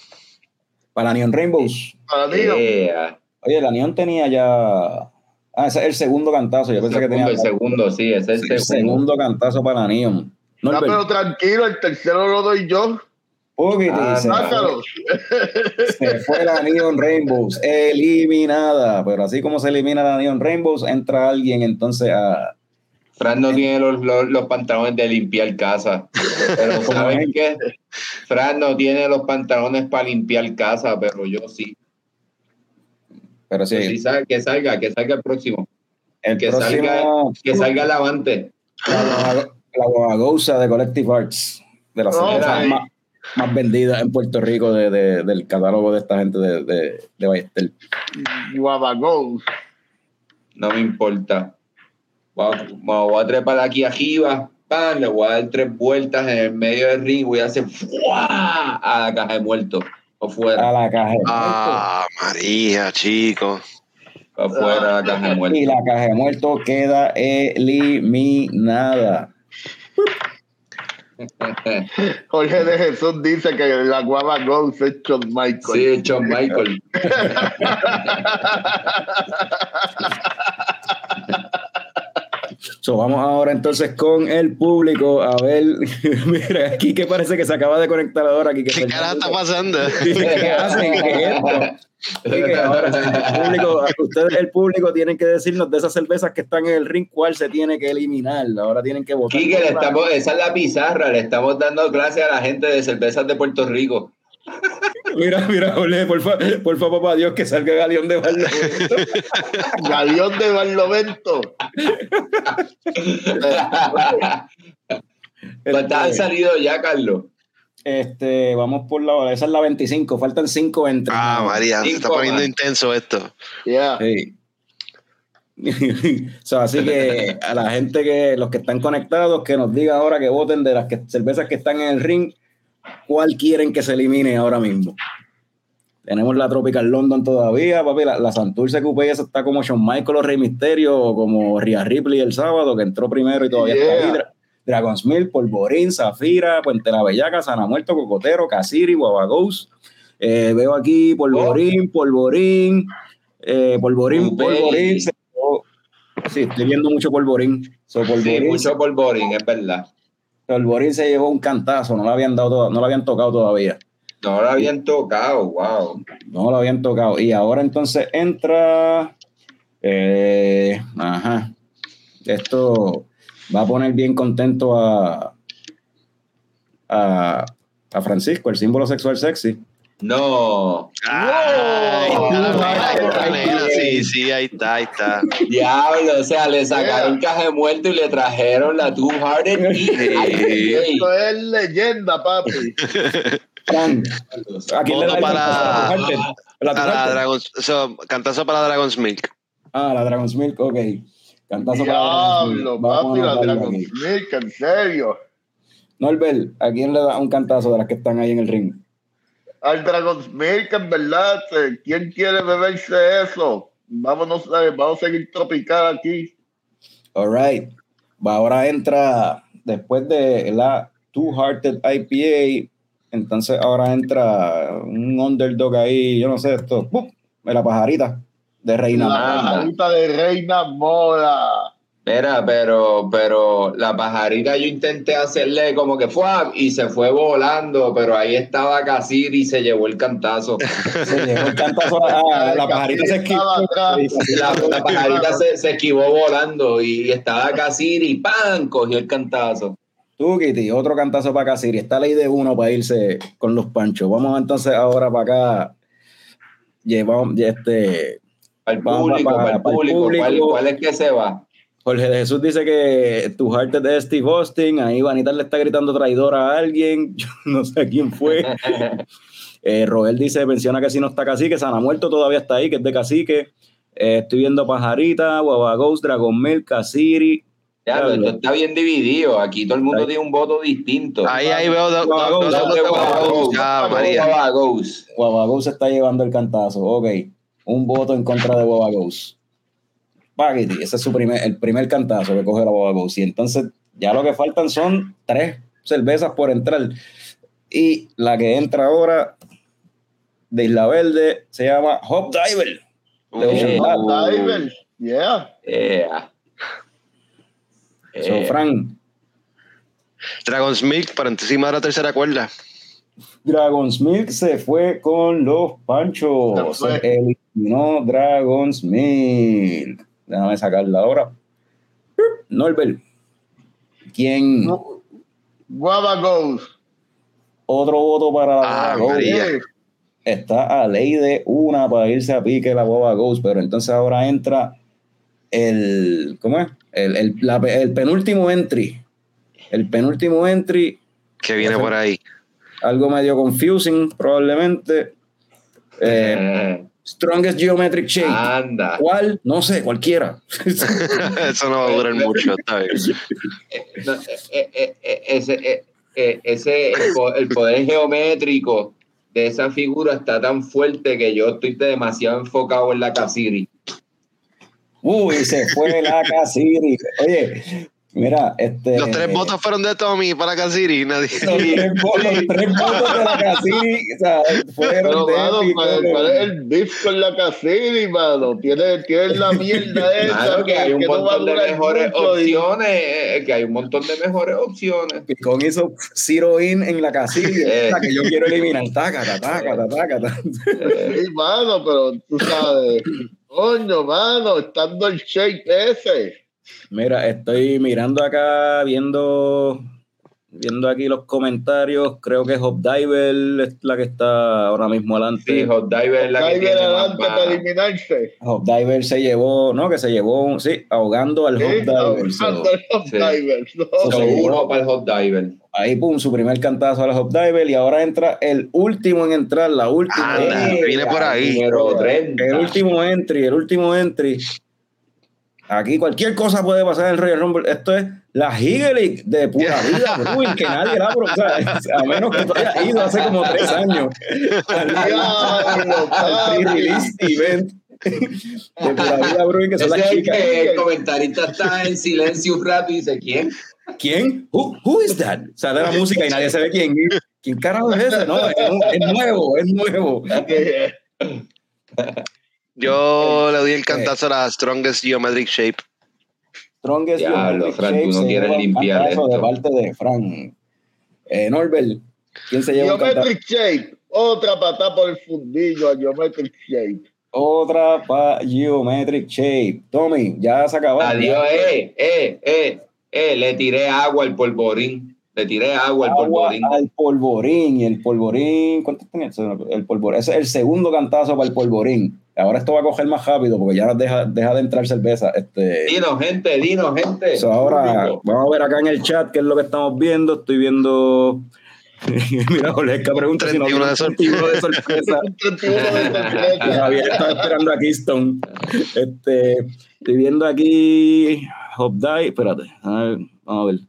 Para Neon Rainbows. para no. Yeah. Oye, la Neon tenía ya. Ah, ese es el segundo cantazo. Yo El pensé que segundo, tenía. el segundo, sí, ese es el el segundo. segundo cantazo para Neon. Norbert, pero tranquilo, el tercero lo doy yo. Poquiti, Ah, se fue la Neon Rainbows eliminada. Pero así como se elimina la Neon Rainbows, entra alguien entonces a. Fran no tiene los, los, los pantalones de limpiar casa. Pero ¿saben qué? Fran no tiene los pantalones para limpiar casa, pero yo sí. Pero sí, que salga, que salga el próximo. el que próximo. salga- Que salga el avante. la, Guagosa de Collective Arts, de las Oh, más, más vendidas en Puerto Rico de, de- del catálogo de esta gente de, de, de Ballester. Guabagos. No me importa. Voy a, me voy a trepar aquí arriba. Pan, le voy a dar tres vueltas en el medio del ring. Voy a hacer ¡fua! a la caja de muertos. O A la caja de Ah, María, chico. O fuera la caja de muertos. Y muertos. la caja de muertos queda eliminada. Jorge de Jesús dice que la Guabagos es John Michael. Sí, John Michael. So, vamos ahora entonces con el público a ver. Mira, aquí que parece que se acaba de conectar ahora. Aquí que ¿Qué carajo está pasando? ¿Qué hacen? ¿Qué es ahora, el público, ustedes, el público, tienen que decirnos de esas cervezas que están en el ring cuál se tiene que eliminar. Ahora tienen que votar. Quique, le estamos, esa es la pizarra, le estamos dando clase a la gente de cervezas de Puerto Rico. Mira, mira, Jorge, por favor, por favor, papá Dios, que salga Galeón de Barlovento. Galeón de Barlovento. ¿Cuántas han salido ya, Carlos? Este, vamos por la hora. Esa es la 25. Faltan 5 entre. Ah, María, se está poniendo intenso esto. Yeah. Sí. So, así que a la gente que, los que están conectados, que nos digan ahora que voten de las que, cervezas que están en el ring, cuál quieren que se elimine ahora mismo. Tenemos la Tropical London todavía, papi. La, la Santurce Coupé esa está como Shawn Michael o Rey Misterio o como Ria Ripley el sábado, que entró primero y todavía está ahí. Dragon's Milk, Polvorín, Zafira, Puente la Bellaca, Sana Muerto, Cocotero, Casiri, Guabagous. Eh, veo aquí Polvorín, Polvorín, eh, Polvorín. Polvorín. sí, estoy viendo mucho Polvorín. So, Sí, Polvorín, mucho polvorín, es verdad. Polvorín se llevó un cantazo, no lo habían dado, toda- no lo habían tocado todavía. No lo habían tocado, wow. No lo habían tocado. Y ahora entonces entra. eh, ajá. Esto va a poner bien contento a, a, a Francisco, el símbolo sexual sexy. No. Ay, está sí, sí, ahí está, ahí está. Diablo, o sea, le sacaron caje muerto y le trajeron la Two Hearted y Esto es leyenda, papi. Fran, ¿a quién le para- la? Dragon's, so, cantazo para Dragon's Milk. Ah, la Dragon's Milk, ok. Cantazo para Dragon's Milk. Diablo, papi, la anotarlo Dragon aquí. Milk, en serio. Norbert, ¿a quién le da un cantazo de las que están ahí en el ring? Al Dragon's Milk, en verdad. eh, ¿Quién quiere beberse eso? Vámonos, eh, vamos a seguir tropical aquí. All right. Ahora entra, después de la Two Hearted IPA, entonces ahora entra un underdog ahí, yo no sé, esto, ¡pum! de la pajarita de Reina. La pajarita de Reina Mora. Mira, pero, pero la pajarita yo intenté hacerle como que fue y se fue volando, pero ahí estaba Casiri y se llevó el cantazo. Se llevó el cantazo, ah, la pajarita se atrás. La, la pajarita se, se esquivó volando y estaba Casiri y ¡pam! cogió el cantazo. Tú, Kitty, otro cantazo para Casiri. Está ley de uno para irse con los panchos. Vamos entonces ahora para acá. Llevamos este. Para el público, para- para el para el público, público. ¿cuál, cuál es que se va? Jorge de Jesús dice que tu heart es de Steve Austin. Ahí Vanita le está gritando traidor a alguien. Yo no sé quién fue. Eh, Roel dice, menciona que si no está cacique, Sana Muerto todavía está ahí, que es de cacique. Eh, estoy viendo Pajarita, Guava Ghost, Dragon Casiri. Ya, Claro. esto está bien dividido. Aquí todo el mundo Ahí. tiene un voto distinto. Ahí, ahí veo Guava Ghost, Guava Ghost. Ah, está llevando el cantazo. Ok, un voto en contra de Guava Ghost. Paquiti, ese es su primer, el primer cantazo que coge la Guava Ghost. Y entonces ya lo que faltan son tres cervezas por entrar. Y la que entra ahora de Isla Verde se llama Hop Diver. De Ocean uh, Lab. Diver. Yeah. Yeah. So, Eh, Frank, Dragon's Milk para encima de la tercera cuerda. Dragon's Milk se fue con los panchos. Se eliminó Dragon's Milk. Déjame sacarla ahora. Norbert. ¿Quién? Gu- Guava Ghost. Otro voto para la Ah, Boba Ghost. María. Eh, Está a ley de una para irse a pique la Boba Ghost, pero entonces ahora entra el. ¿Cómo es? El, el, la- el penúltimo entry. El penúltimo entry Que viene por ahí. algo medio confusing, probablemente. Eh, eh, strongest Geometric Shape. anda. ¿Cuál? No sé, cualquiera. Eso no va a durar mucho, está bien. No, eh, eh, ese, eh, eh, ese el poder geométrico de esa figura está tan fuerte que yo estoy demasiado enfocado en la Casiri. Uy, se fue la Casiri. Oye, mira, este. Los tres votos fueron de Tommy para Casiri. Nadie. Los tres votos, los tres votos de la Casiri. O sea, fueron Pero, de mano, épico, ¿cuál, de- cuál es el beef con la Cassini, mano? Tiene, tiene la mierda esa Claro que hay un a montón de mejores mucho opciones, eh, que hay un montón de mejores opciones. Picón hizo zero in en la Casiri. Eh. la que yo quiero eliminar. Taca, taca, taca, taca, taca. Eh, Sí, mano, pero tú sabes. Coño, mano, estando el shape ese. Mira, estoy mirando acá, viendo. Viendo aquí los comentarios, creo que Hop Diver es la que está ahora mismo adelante. sí, Hot Diver es la que tiene adelante para eliminarse. Hop Diver se llevó, no, que se llevó, sí, ahogando al Hop Sí, Diver. so, Hop Sí. Diver, ¿no? So, So, se uno llevó- para el Hot Diver. ahí, pum, su primer cantazo al Hop Diver y ahora entra el último en entrar, la última. Anda, Eh, viene por ahí. Número 30. el último entry, el último entry. Aquí cualquier cosa puede pasar en el Royal Rumble. Esto es la Higelic de pura vida, Bruin, que nadie la o sea, A menos que tú hayas ido hace como tres años al, pre-release event de pura vida, Bruin, que son las chicas. el comentarista está en silencio un rato y dice, ¿quién? ¿Quién? Who, who is that? Sale la música y nadie sabe quién. ¿Quién carajo es ese? No, es, es nuevo, es nuevo. Yo le doy el cantazo a la Strongest Geometric Shape. Strongest Diablo, Geometric Fran, tú Shape no se quieres limpiar de parte de Fran. Eh, Norbert, ¿quién se lleva? Geometric Shape. Otra patada por el fundillo a Geometric Shape. Otra para Geometric Shape. Tommy, ya se acabó. Adiós, eh, eh, eh, eh, le tiré agua al polvorín. Le tiré agua al polvorín. al polvorín. Y el polvorín, ¿cuánto tenía? El polvorín. Ese es el segundo cantazo para el polvorín. Ahora esto va a coger más rápido porque ya deja, deja de entrar cerveza. Este, Dinos, gente, dinos, gente. so ahora vamos a ver acá en el chat qué es lo que estamos viendo. Estoy viendo. Mira, Olesca pregunta si no 31 de viene un 31 de sorpresa. Un 31 de sorpresa. Javier estaba esperando a Keystone. Este, estoy viendo aquí Hop Dive. Espérate, a ver, vamos a ver.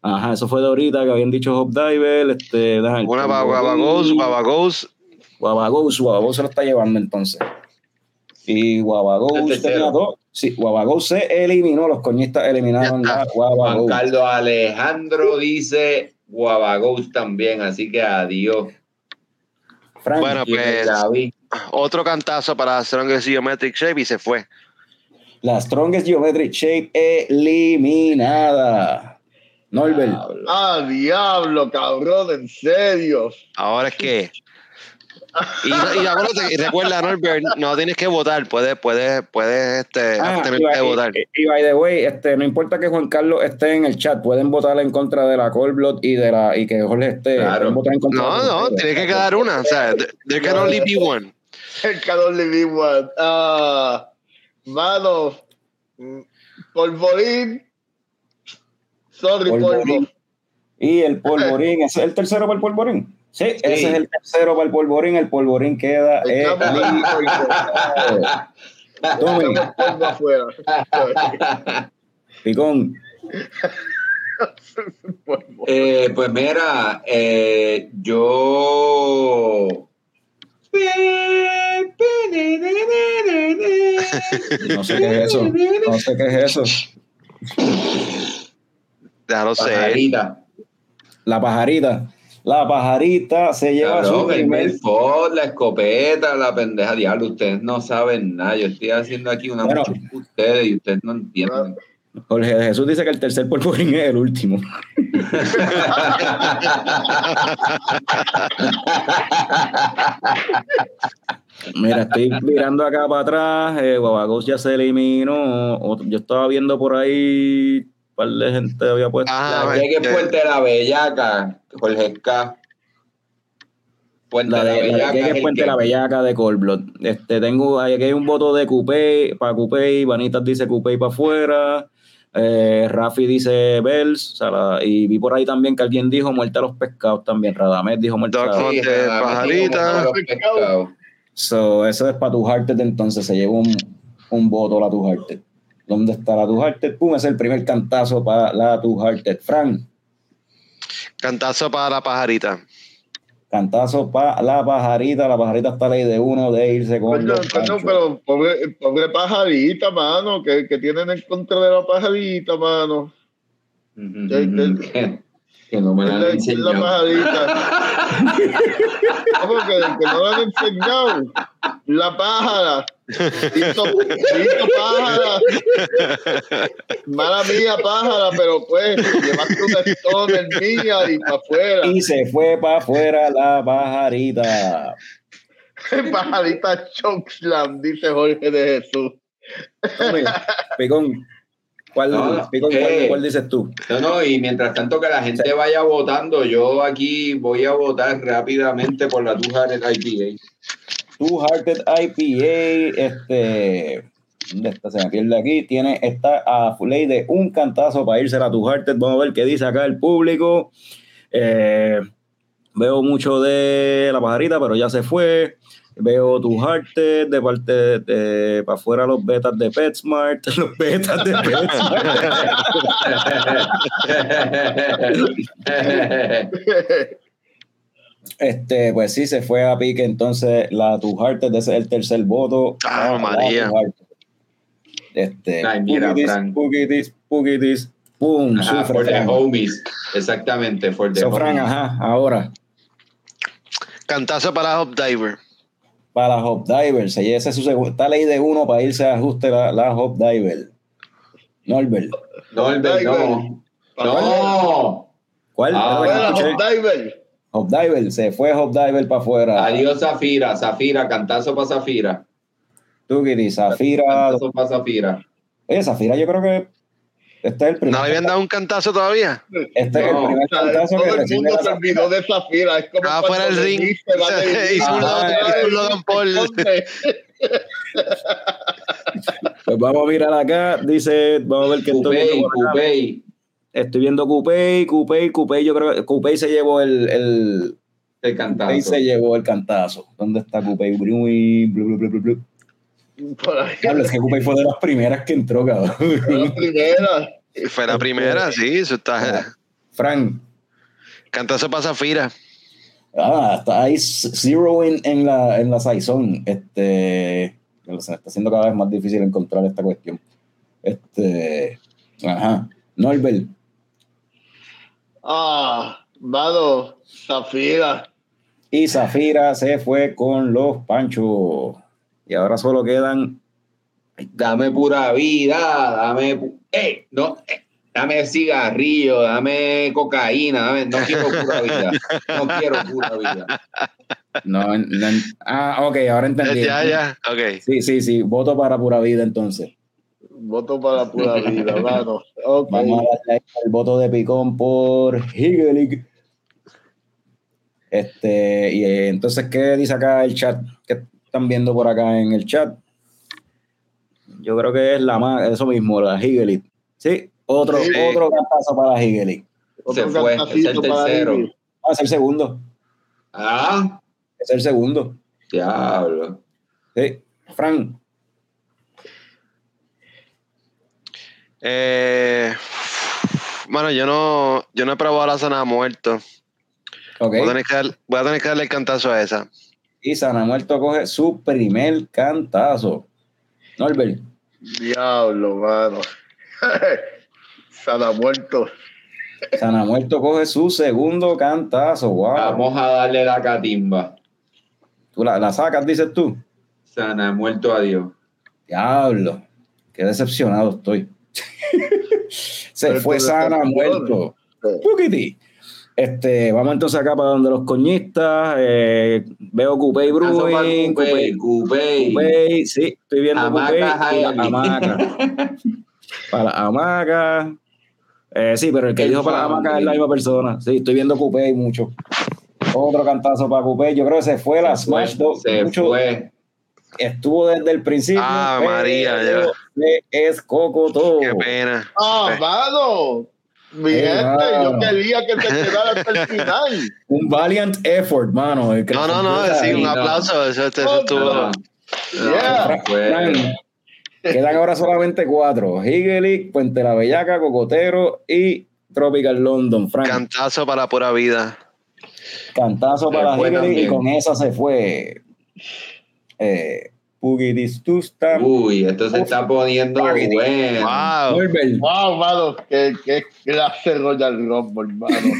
Ajá, eso fue de ahorita que habían dicho Hop Diver. Este, Una. Guabagos, Guabagos. Guabagos, Guabagos se lo está llevando entonces. Y dos. Sí, Guabagos se eliminó, los coñistas eliminaron a está. Juan Guabagos. Carlos Alejandro dice Guabagos también, así que adiós. Frank, Bueno, pues David. otro cantazo para Strongest Geometric Shape y se fue. la Strongest Geometric Shape eliminada. Norbert. Ah, diablo, cabrón, en serio. Ahora es que. Y, y acuérdate, y recuerda, Norbert, no tienes que votar, puedes, puedes, puedes este, Ah, y, de votar. y- y by the way, este, no importa que Juan Carlos esté en el chat, pueden votar en contra de la Cold Blood y de la y que Jorge esté. Claro. en contra No, de no, tiene que quedar una. O sea, there there can only be one. El calor de Big One. Ah, mano, mm, polvorín. Sorry, Polvorín. polvo. Y el polvorín, ¿ese es el tercero para el polvorín? Sí, ese es el tercero para el polvorín. El polvorín queda afuera. picón. Eh, pues mira, eh, yo. No sé qué es eso. No sé qué es eso. Déjalo ser. Pajarita. La pajarita. La pajarita se lleva su Cabrón, el primer Belfort, la escopeta, la pendeja, diablo, ustedes no saben nada. Yo estoy haciendo aquí una Bueno. mucho con ustedes y ustedes no entienden. Jorge de Jesús dice que el tercer polvorín es el último. Mira, estoy mirando acá para atrás. Eh, Guabagos ya se eliminó. Yo estaba viendo por ahí. Par de gente había puesto. Ah, La que Puente de la Bellaca, Jorge K. Puente La de la de, la de Bellaca. Puente que- la Bellaca de Colblot. Este, tengo aquí hay un voto de Coupé para Coupé. Vanitas dice Coupé para afuera. Eh, Rafi dice Bells. O sea, la- y vi por ahí también que alguien dijo muerte a los pescados también. Radamet dijo muerte a los pescados. So, eso es para tu Hearted, entonces se lleva un, un voto la tu Hearted. ¿Dónde está la tu Hearted? Pum, es el primer cantazo para la tu Hearted. Frank, Cantazo para la pajarita. cantazo para la pajarita. La pajarita está ley de uno de irse con Coño, los ganchos. pero pobre, pobre pajarita, mano, que, que tienen en contra de la pajarita, mano. Ujú, que- que- no me la han es la enseñado. pajarita. ¿Cómo que, que no la han enseñado? La pájara. Tito, Tito pájara. Mala mía, pájara, pero pues, llevaste un stoner mía y para afuera. Y se fue para afuera la pajarita. Pajarita chokeslam, dice Jorge de Jesús. Picón, ¿cuál, No, Picón, eh. ¿cuál, cuál dices tú? No, no, y mientras tanto que la gente vaya votando, yo aquí voy a votar rápidamente por la Tuja del IPA. Two Hearted IPA, este, ¿dónde está? Se me pierde aquí. Tiene, está a ley de un cantazo para irse a Two Hearted. Vamos a ver qué dice acá el público. Eh, veo mucho de la pajarita, pero ya se fue. Veo Two Hearted de parte de, de- para afuera los betas de PetSmart, los betas de PetSmart. Este, pues sí, se fue a pique entonces la Tu Hearted, ese es el tercer voto. Ah, María. Este, Ay, mira, Pugitis. Pugitis, Pugitis, pum, Ajá, sufre for the homies. Exactamente, for the So, Fran, ajá, ahora, Cantazo para Hop Diver. Para la Hop Diver, se es su está ley de uno para irse a ajuste la, la Hop Diver. Norbert, No, Albert, no. No. ¿cuál? Ah. Hot Diver. Hop Diver, se fue Hop Diver para afuera. Adiós, Zafira. Zafira, cantazo para Zafira. Pugitis, Zafira, Cantazo para Zafira. Oye, Zafira, yo creo que Este es el primer ¿No habían dado un cantazo todavía? Este es el primer O sea, cantazo que todo el mundo se olvidó de Zafira. Es como Ah, fuera del ring. Hizo un Logan- Paul. Pues vamos a mirar acá, dice, vamos a ver qué acá. Coupé, Estoy viendo Coupé, Coupé, Coupé, yo creo que Coupé se llevó el, el el cantazo. se llevó el cantazo. ¿Dónde está Coupé? Blu, blu, blu, blu, blu. Diablo, es que Coupé fue de las primeras que entró, cabrón. la primera. Fue la primera, sí, eso está. Frank, Cantazo para Zafira. ah, está ahí zero en, en la, en la Saison. Este, se me está haciendo cada vez más difícil encontrar esta cuestión. Este, ajá. Norbert, Ah, mano, Zafira. Y Zafira se fue con los Panchos. Y ahora solo quedan. Dame pura vida, dame. pu- ¡Eh! No, eh, dame cigarrillo, dame cocaína, dame. No quiero pura vida. No quiero pura vida. No, no- ah, ok, ahora entendí. Ya, ya, ok. Sí, sí, sí. Voto para pura vida entonces. Voto para pura vida, mano. Vamos a darle el voto de picón por Higelig. Este, y eh, entonces, ¿qué dice acá el chat? ¿Qué están viendo por acá en el chat? Yo creo que es la más, eso mismo, la Higelig. Sí, otro, Sí. otro cantazo para. Otro Se fue, es el tercero. Ah, es el segundo. Ah, Es el segundo. diablo. Sí. Fran, Eh, bueno, yo no, yo no he probado la zona muerto. Voy, a tener que dar- voy a tener que darle el cantazo a esa. Y Sana Muerto coge su primer cantazo. Norbert. Diablo, mano. Sana muerto. Sana Muerto coge su segundo cantazo. Wow. Vamos a darle la catimba. Tú la, la sacas, dices tú. Sana, muerto a Dios. Diablo. Qué decepcionado estoy. Se Pero fue Sana. Muerto. Sí. Este, vamos entonces acá para donde los coñistas. Eh, veo Coupé y Bruin. Coupé, Coupé, Coupé. Coupé, sí, estoy viendo Coupé y la Jaeli. hamaca. para la hamaca. Eh, sí, pero el que El dijo para la hamaca es la misma persona. Sí, estoy viendo Coupé y mucho. Otro cantazo para Coupé. Yo creo que se fue la Se Smash 2. Se mucho, fue. Estuvo desde el principio. Ah, María, ya. se escocotó. Qué pena. Ah, Eh. mano. Mi Eh, gente, mano. yo quería que se quedara hasta el final. Un valiant effort, mano. No, no, no, sí, ahí. un no. aplauso. Eso, eso estuvo. Quedan ahora solamente cuatro. Higelic, Puente la Bellaca, Cocotero y Tropical London. Frank, Cantazo para la pura vida. cantazo para Higelic y con esa se fue. Eh, Pugidistusta. Uy, esto se está poniendo bueno. Wow. Wow, mano, qué, qué clase Royal Rumble, hermano.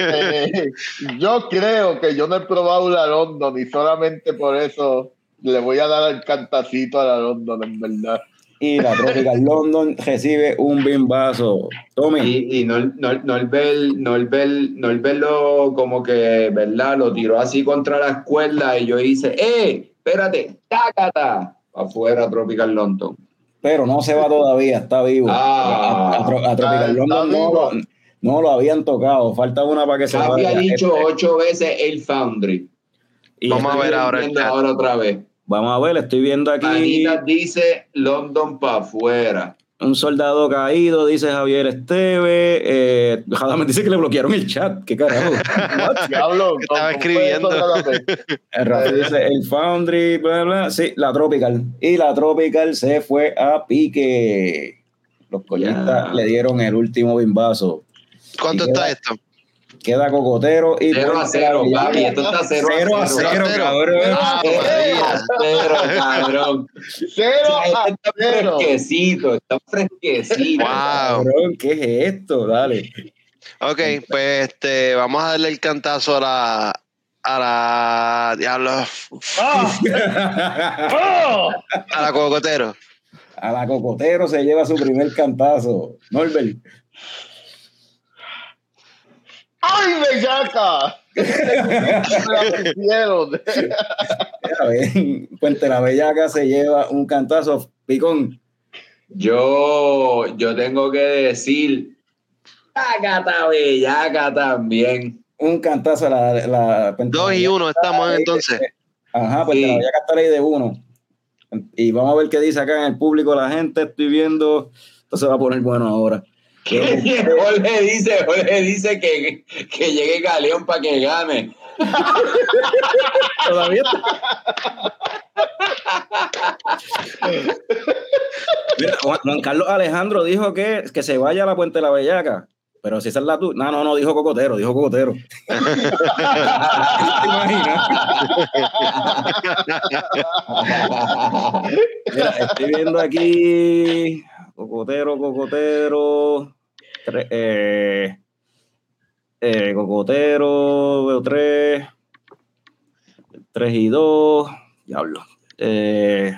Eh, yo creo que yo no he probado la London y solamente por eso le voy a dar el cantacito a la London, en verdad. Y la Tropical London recibe un bimbazo. Tommy. Y, y Nor- Nor- Norbert lo como que, ¿verdad? Lo tiró así contra la escuela y yo hice, ¡eh! Espérate, tácata. Afuera Tropical London. pero no se va todavía, está vivo. Ah. a, a Tro- a Tropical Está London no, lo- no lo habían tocado. Falta una para que se Había vaya. dicho Este, ocho veces el Foundry. y Vamos a ver ahora el ahora otra vez. Vamos a ver, estoy viendo aquí Anita dice London para afuera. Un soldado caído, dice Javier Esteve. Eh, Jadame dice que le bloquearon el chat. ¿Qué carajo? Diablo, Estaba ¿cómo fue escribiendo. El Rafa dice el Foundry, bla, bla. Sí, la Tropical. Y la Tropical se fue a pique. Los collistas le dieron el último bimbazo. ¿Cuánto Y está queda- esto? Queda Cocotero y 0 a Puente 0, la papi. Esto está 0 Cero a a 0. cero, Cero. cabrón. Ah, Cero María. a 0, cabrón. A está cero. fresquecito, está fresquecito. Wow. Cabrón, ¿qué es esto? Dale. Ok, pues este, vamos a darle el cantazo a la. A la. Diablo. ¡Ah! ¡Ah! A la cocotero. A la Cocotero se lleva su primer cantazo. Norbert. ¡Ay, bellaca! Puente la Bellaca se lleva un cantazo. Picón. Yo, yo tengo que decir, Ágata Bellaca también. Un cantazo la, la Dos y uno estamos entonces. Ajá, pues Sí. la Bellaca está ley de uno. Y vamos a ver qué dice acá en el público la gente. Estoy viendo. Esto se va a poner bueno ahora. Jorge dice, Jorge dice que, que llegue Galeón para que gane. Todavía está. Mira, Juan, Carlos Alejandro dijo que, que se vaya a la Puente de la Bellaca. Pero si esa es la tu. No, no, no, dijo cocotero, dijo cocotero. ¿Te imaginas? Mira, estoy viendo aquí. Cocotero, cocotero. Eh, eh, cocotero, veo tres. Tres y dos. Diablo. Eh,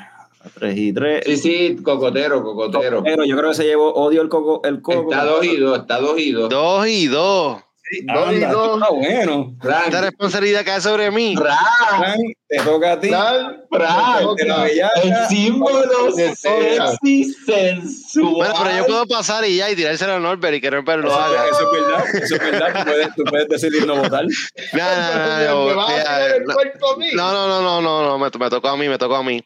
tres y tres. Sí, sí, cocotero, cocotero. Pero yo creo que se llevó odio el coco. El coco. Está dos y dos, está dos y dos. Dos y dos. Dos y Anda, dos. Está bueno. Esta responsabilidad cae sobre mí. Frank, te toca a ti. Fran, Frank, el símbolo sexy sensual. Bueno, pero yo puedo pasar y ya y tirárselo a Norbert y que Norbert lo Eso, haga. eso es verdad, eso es verdad. Tú puedes, tú puedes decidir no votar. No, no, no, ¿Me no, no, no, me, me tocó a mí, me tocó a mí.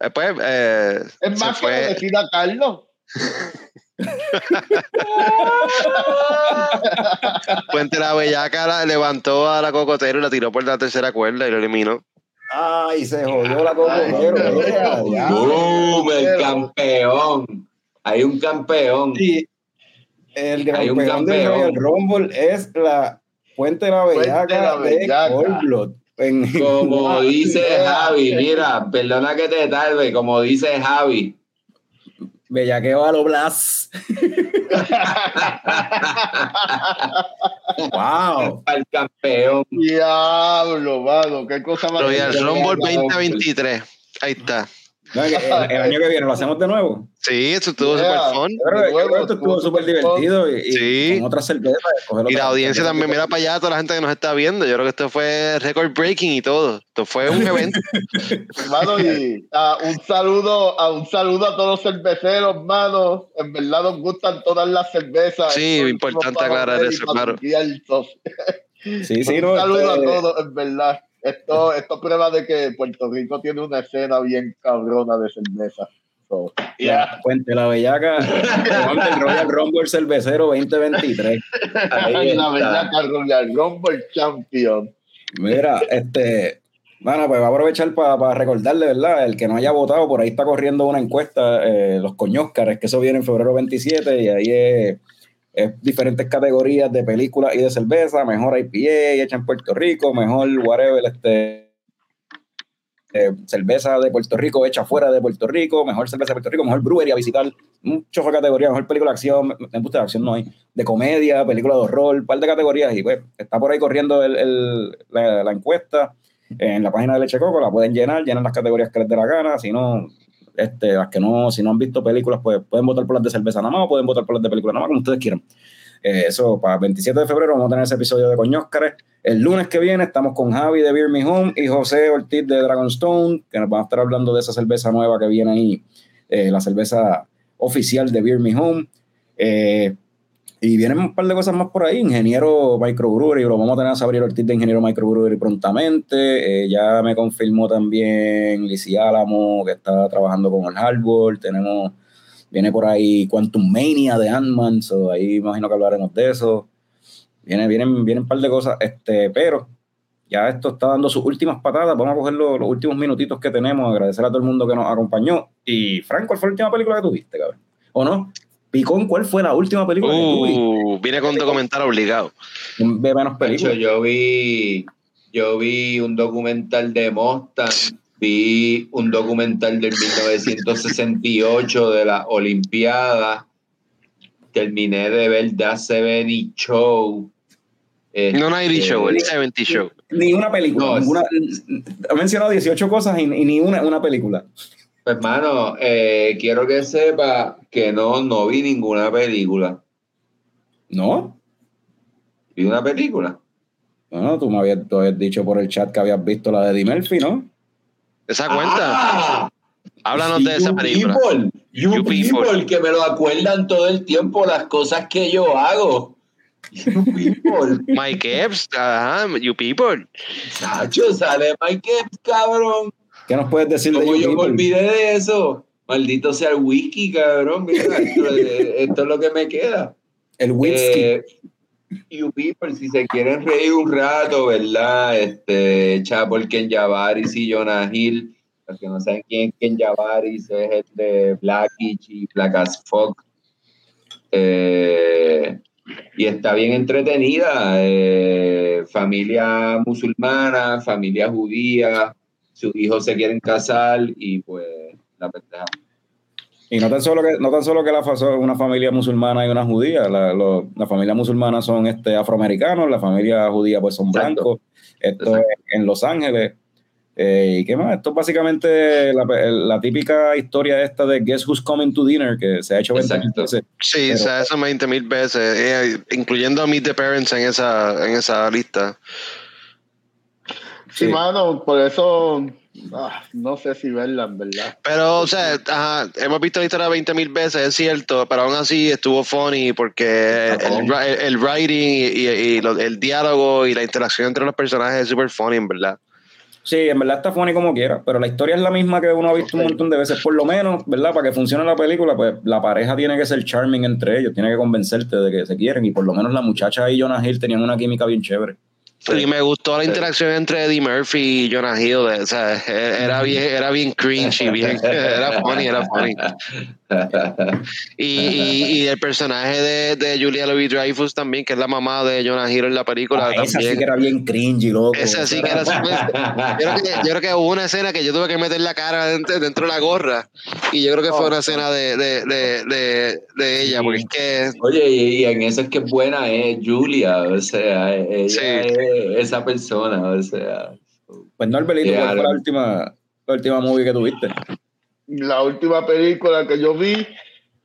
Después, eh, Es se más que fue- decir a Carlos. Puente la Bellaca la- levantó a la cocotero y la tiró por la tercera cuerda y lo eliminó. Ay, se jodió la diablo. ¡Boom! El campeón. Hay un campeón. Y el gran Hay un campeón del campeón. Royal Rumble es la Puente de la Puente de la Bellaca de Bellaca. Cold Blood. En- Como dice. Javi, mira, perdona que te tarde, como dice Javi. Bellaqueo a lo Blas. wow. Al campeón. Diablo, mano, qué cosa más. Royal ya, Rumble ya, ya. 2023. Ahí está. No, el, el año que viene lo hacemos de nuevo. Sí, eso estuvo Yeah. super fun. Que esto estuvo súper divertido y, y Sí. con otras cervezas. escoger Y la audiencia también, mira para allá, toda la gente que nos está viendo. Yo creo que esto fue record breaking y todo. Esto fue un evento. Hermano, y ah, un saludo, a un saludo a todos los cerveceros, mano. En verdad nos gustan todas las cervezas. Sí, es importante aclarar eso, claro. Sí, sí, no. un saludo este, a todos, en verdad. Esto, esto prueba de que Puerto Rico tiene una escena bien cabrona de cerveza. So, La Puente la Bellaca, del Royal Rumble Cervecero 2023. Ahí la está. verdad, Royal Rumble Champion. Mira, este, bueno, pues va a aprovechar para recordarle, ¿verdad? El que no haya votado, por ahí está corriendo una encuesta, eh, los coñóscares, que eso viene en febrero 27 y ahí es, es diferentes categorías de películas y de cerveza, mejor IPA hecha en Puerto Rico, mejor whatever, este, eh, cerveza de Puerto Rico hecha fuera de Puerto Rico, mejor cerveza de Puerto Rico, mejor brewery a visitar, muchas categorías, mejor película de acción, me gusta de acción no hay, de comedia, película de horror, un par de categorías y pues está por ahí corriendo el- la, la encuesta. En la página de Leche Coco, la pueden llenar, llenan las categorías que les dé la gana, si no, este, las que no, si no han visto películas, pues pueden votar por las de cerveza nada más o pueden votar por las de película nada más, como ustedes quieran. Eh, eso, para el 27 de febrero vamos a tener ese episodio de Coñóscares. El lunes que viene estamos con Javi de Beer Me Home y José Ortiz de Dragonstone, que nos van a estar hablando de esa cerveza nueva que viene ahí, eh, la cerveza oficial de Beer Me Home. Eh, y vienen un par de cosas más por ahí. Ingeniero Microbrewery, lo vamos a tener a Sabrina Ortiz de Ingeniero Microbrewery prontamente. Eh, ya me confirmó también Lizzie Álamo, que está trabajando con el Hardball. Tenemos, viene por ahí Quantum Mania de Ant-Man, so ahí imagino que hablaremos de eso. Viene, vienen, vienen un par de cosas, este, pero ya esto está dando sus últimas patadas. Vamos a coger los, los últimos minutitos que tenemos, agradecer a todo el mundo que nos acompañó. Y Frank, ¿cuál fue la última película que tuviste, cabrón? ¿O no? Picón, ¿cuál fue la última película? Uh, vine con documental obligado. Ve menos películas. yo vi, yo vi un documental de Mustang, vi un documental del 1968 de la Olimpiada, terminé de ver The 70 Show. No Nighty Este, Show, el 70 Show. Ni una película. No, ninguna, ha mencionado 18 cosas y, y ni una, una película. Pues, hermano, eh, quiero que sepa que no, no vi ninguna película. ¿No? Vi una película. No, tú me habías, tú habías dicho por el chat que habías visto la de Eddie Murphy, ¿no? Esa cuenta. Ah, Háblanos de esa You película. People. You, You people, people. que me lo acuerdan todo el tiempo las cosas que yo hago. You people. Mike Epps, ajá, you people. Chacho, sale Mike Epps, cabrón. ¿Qué nos puedes decir de ¿Cómo You yo me People? olvidé de eso? Maldito sea el whisky, cabrón. Mira, esto, esto es lo que me queda. El whisky. Eh, you people, si se quieren reír un rato, ¿verdad? Este, Chapel Ken Javaris y Jonah Hill. Los que no saben quién es Ken Javaris, es el de Blackish y Black as Fuck. Eh, y está bien entretenida. eh, familia musulmana, familia judía, sus hijos se quieren casar y pues la pendeja. Y no tan solo que, no tan solo que la una familia musulmana y una judía, la, lo- la familia musulmana son este, afroamericanos, la familia judía pues son Exacto. blancos. Esto es en Los Ángeles. Eh, ¿Y qué más? Esto es básicamente la, la típica historia esta de Guess Who's Coming to Dinner, que se ha hecho 20 Exacto. veces. Sí, Pero- o sea, eso 20 mil veces, eh, incluyendo a Meet the Parents en esa, en esa lista. Sí, Sí. mano, por eso ah, no sé si verla, en verdad. Pero, o sea, ajá, hemos visto la historia 20 mil veces, es cierto, pero aún así estuvo funny porque el, funny. el, el writing y, y- y lo- el diálogo y la interacción entre los personajes es súper funny, en verdad. Sí, en verdad está funny como quiera, pero la historia es la misma que uno ha visto un montón de veces, por lo menos, ¿verdad? Para que funcione la película, pues la pareja tiene que ser charming entre ellos, tiene que convencerte de que se quieren, y por lo menos la muchacha y Jonah Hill tenían una química bien chévere. Y me gustó la interacción entre Eddie Murphy y Jonah Hill, o sea, era bien, era bien cringy, bien, era funny, era funny. Y, y, y el personaje de, de Julia Louis Dreyfus también, que es la mamá de Jonah Hill en la película Ah, esa sí que era bien cringy, loco. Esa sí que era Yo creo, que, yo creo que hubo una escena que yo tuve que meter la cara dentro, dentro de la gorra. Y yo creo que fue una escena de, de, de, de, ella, porque es que Oye, y, en eso es que es buena es Julia, o sea, ella Sí. es esa persona, o sea. Pues Norbelito, Yeah, ¿cuál fue la última, la última movie que tuviste? La última película que yo vi